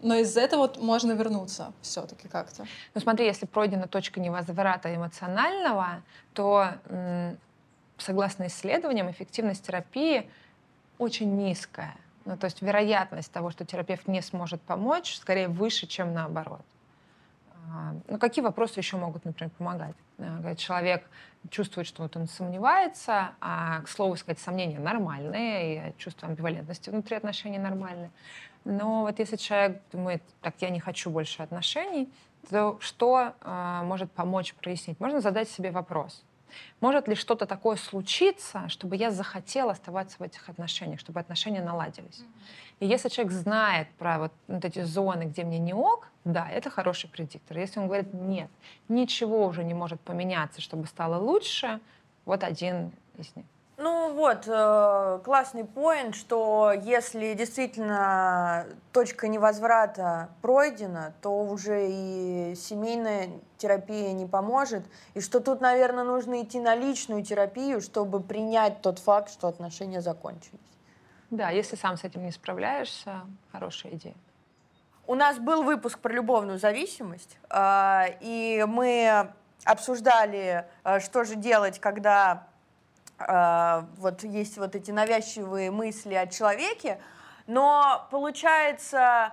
Но из этого вот можно вернуться все-таки как-то. Ну смотри, если пройдена точка невозврата эмоционального, то согласно исследованиям, эффективность терапии очень низкая. Ну, то есть вероятность того, что терапевт не сможет помочь, скорее выше, чем наоборот. А, ну, какие вопросы еще могут, например, помогать? Когда человек чувствует, что вот он сомневается, а, к слову сказать, сомнения нормальные, и чувство амбивалентности внутри отношений нормальное. Но вот если человек думает, так, я не хочу больше отношений, то что э, может помочь прояснить? Можно задать себе вопрос. Может ли что-то такое случиться, чтобы я захотела оставаться в этих отношениях, чтобы отношения наладились? Mm-hmm. И если человек знает про вот, вот эти зоны, где мне не ок, да, это хороший предиктор. Если он говорит, нет, ничего уже не может поменяться, чтобы стало лучше, вот один из них. Ну вот, э, классный поинт, что если действительно точка невозврата пройдена, то уже и семейная терапия не поможет, и что тут, наверное, нужно идти на личную терапию, чтобы принять тот факт, что отношения закончились. Да, если сам с этим не справляешься, хорошая идея. У нас был выпуск про любовную зависимость, э, и мы обсуждали, э, что же делать, когда а, вот есть вот эти навязчивые мысли о человеке, но получается,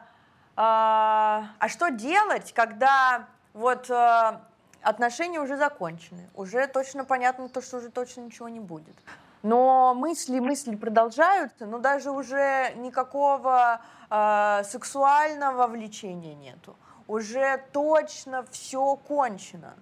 а, а что делать, когда вот а, отношения уже закончены, уже точно понятно то, что уже точно ничего не будет. Но мысли, мысли продолжаются, но даже уже никакого э, сексуального влечения нету. Уже точно все кончено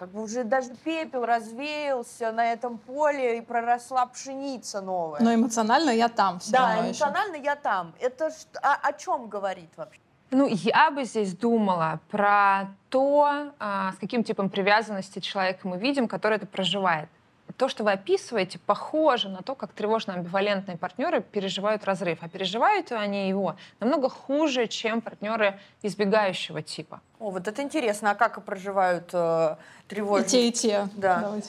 как бы уже даже пепел развеялся на этом поле и проросла пшеница новая. Но эмоционально я там все Да, эмоционально еще. я там. Это о, о чем говорит вообще? Ну, я бы здесь думала про то, а, с каким типом привязанности человека мы видим, который это проживает то, что вы описываете, похоже на то, как тревожно-амбивалентные партнеры переживают разрыв. А переживают они его намного хуже, чем партнеры избегающего типа. О, вот это интересно. А как проживают э, тревожные? И те, и те. Да. Давайте.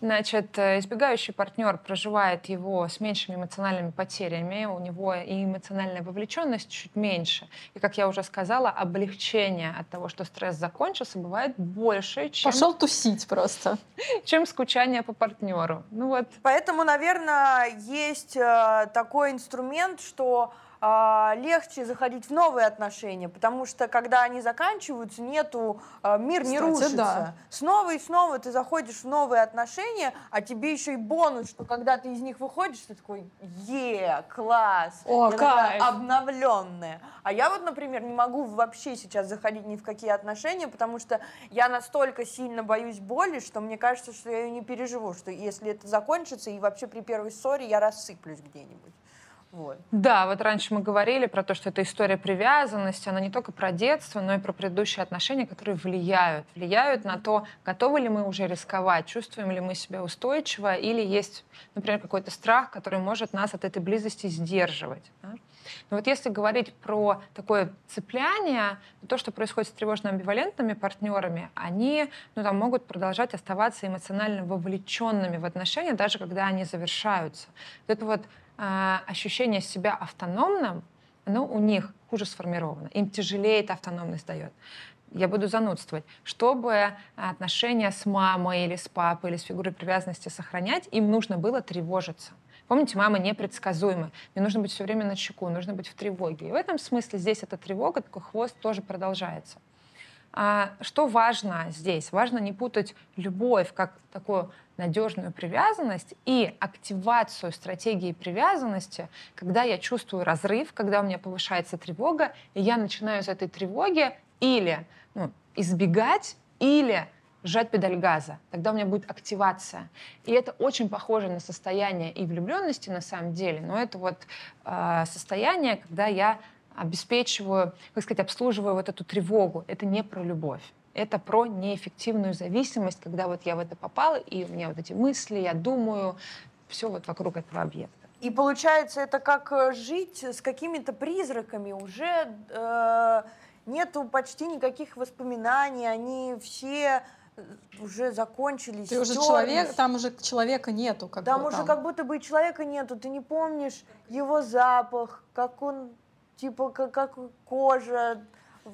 Значит, э, избегающий партнер проживает его с меньшими эмоциональными потерями, у него и эмоциональная вовлеченность чуть меньше. И, как я уже сказала, облегчение от того, что стресс закончился, бывает больше, чем... Пошел тусить просто. Чем скучание по партнеру. Ну вот. Поэтому, наверное, есть э, такой инструмент, что легче заходить в новые отношения, потому что когда они заканчиваются, нету а, мир Кстати, не рушится. Да. Снова и снова ты заходишь в новые отношения, а тебе еще и бонус, что когда ты из них выходишь, ты такой, е, класс, О, я кайф. обновленная. А я вот, например, не могу вообще сейчас заходить ни в какие отношения, потому что я настолько сильно боюсь боли, что мне кажется, что я ее не переживу, что если это закончится и вообще при первой ссоре я рассыплюсь где-нибудь. Вот. Да, вот раньше мы говорили про то, что это история привязанности, она не только про детство, но и про предыдущие отношения, которые влияют. Влияют на то, готовы ли мы уже рисковать, чувствуем ли мы себя устойчиво, или есть, например, какой-то страх, который может нас от этой близости сдерживать. Да? Но вот если говорить про такое цепляние, то, что происходит с тревожно-амбивалентными партнерами, они ну, там, могут продолжать оставаться эмоционально вовлеченными в отношения, даже когда они завершаются. Вот это вот ощущение себя автономным, оно у них хуже сформировано. Им тяжелее эта автономность дает. я буду занудствовать, чтобы отношения с мамой или с папой или с фигурой привязанности сохранять, им нужно было тревожиться. Помните, мама непредсказуема. Мне нужно быть все время на чеку, нужно быть в тревоге. И в этом смысле здесь эта тревога, такой хвост тоже продолжается. А что важно здесь? Важно не путать любовь как такую надежную привязанность и активацию стратегии привязанности, когда я чувствую разрыв, когда у меня повышается тревога, и я начинаю из этой тревоги или ну, избегать, или сжать педаль газа. Тогда у меня будет активация. И это очень похоже на состояние и влюбленности на самом деле, но это вот э, состояние, когда я обеспечиваю, как сказать, обслуживаю вот эту тревогу. Это не про любовь. Это про неэффективную зависимость, когда вот я в это попала, и у меня вот эти мысли, я думаю, все вот вокруг этого объекта. И получается, это как э, жить с какими-то призраками. Уже э, нету почти никаких воспоминаний, они все э, уже закончились. Ты уже человек, там уже человека нету. Как там бы, уже там. как будто бы человека нету. Ты не помнишь его запах, как он типа как, как кожа.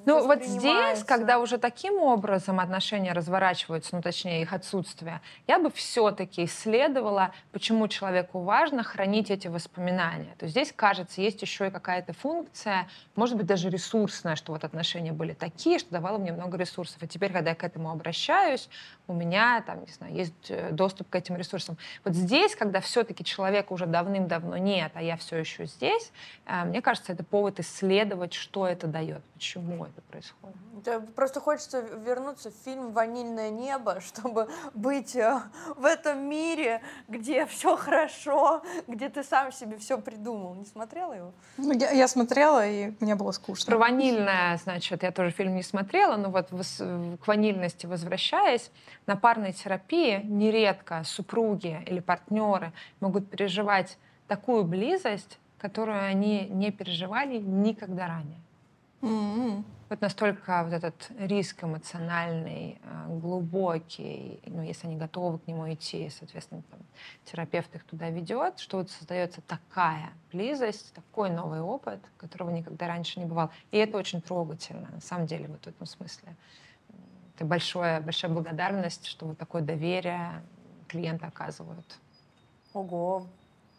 Ну вот здесь, когда уже таким образом отношения разворачиваются, ну точнее их отсутствие, я бы все-таки исследовала, почему человеку важно хранить эти воспоминания. То есть здесь, кажется, есть еще и какая-то функция, может быть даже ресурсная, что вот отношения были такие, что давало мне много ресурсов. И теперь, когда я к этому обращаюсь, у меня там, не знаю, есть э, доступ к этим ресурсам. Вот здесь, когда все-таки человека уже давным-давно нет, а я все еще здесь, э, мне кажется, это повод исследовать, что это дает, почему это происходит. Да, просто хочется вернуться в фильм «Ванильное небо», чтобы быть э, в этом мире, где все хорошо, где ты сам себе все придумал. Не смотрела его? Ну, я, я смотрела, и мне было скучно. Про ванильное, значит, я тоже фильм не смотрела, но вот к ванильности возвращаясь, на парной терапии нередко супруги или партнеры могут переживать такую близость, которую они не переживали никогда ранее. Mm-hmm. Вот настолько вот этот риск эмоциональный, э, глубокий, ну, если они готовы к нему идти, соответственно, там, терапевт их туда ведет, что вот создается такая близость, такой новый опыт, которого никогда раньше не бывал. И это очень трогательно, на самом деле, вот в этом смысле. Это большое, большая благодарность, что вот такое доверие клиенты оказывают. Ого,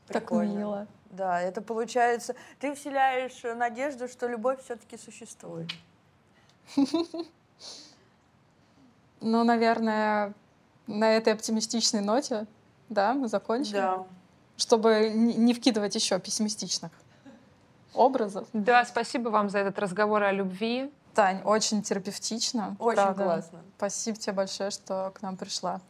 Прикольно. Так мило. Да, это получается, ты вселяешь надежду, что любовь все-таки существует. Ну, наверное, на этой оптимистичной ноте, да, мы закончили. Да. Чтобы не вкидывать еще пессимистичных образов. Да, спасибо вам за этот разговор о любви. Тань, очень терапевтично. Очень правда. классно. Спасибо тебе большое, что к нам пришла.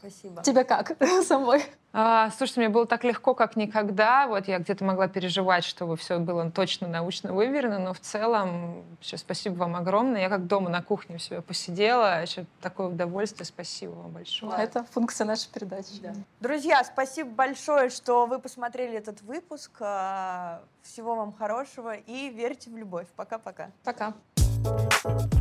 Спасибо. Тебе как самой? А, слушайте, мне было так легко, как никогда. Вот я где-то могла переживать, чтобы все было точно научно выверено, но в целом, еще спасибо вам огромное. Я как дома на кухне у себя посидела, еще такое удовольствие. Спасибо вам большое. Это функция нашей передачи. Да. Друзья, спасибо большое, что вы посмотрели этот выпуск. А, всего вам хорошего и верьте в любовь. Пока-пока. Пока. -пока. Пока. Música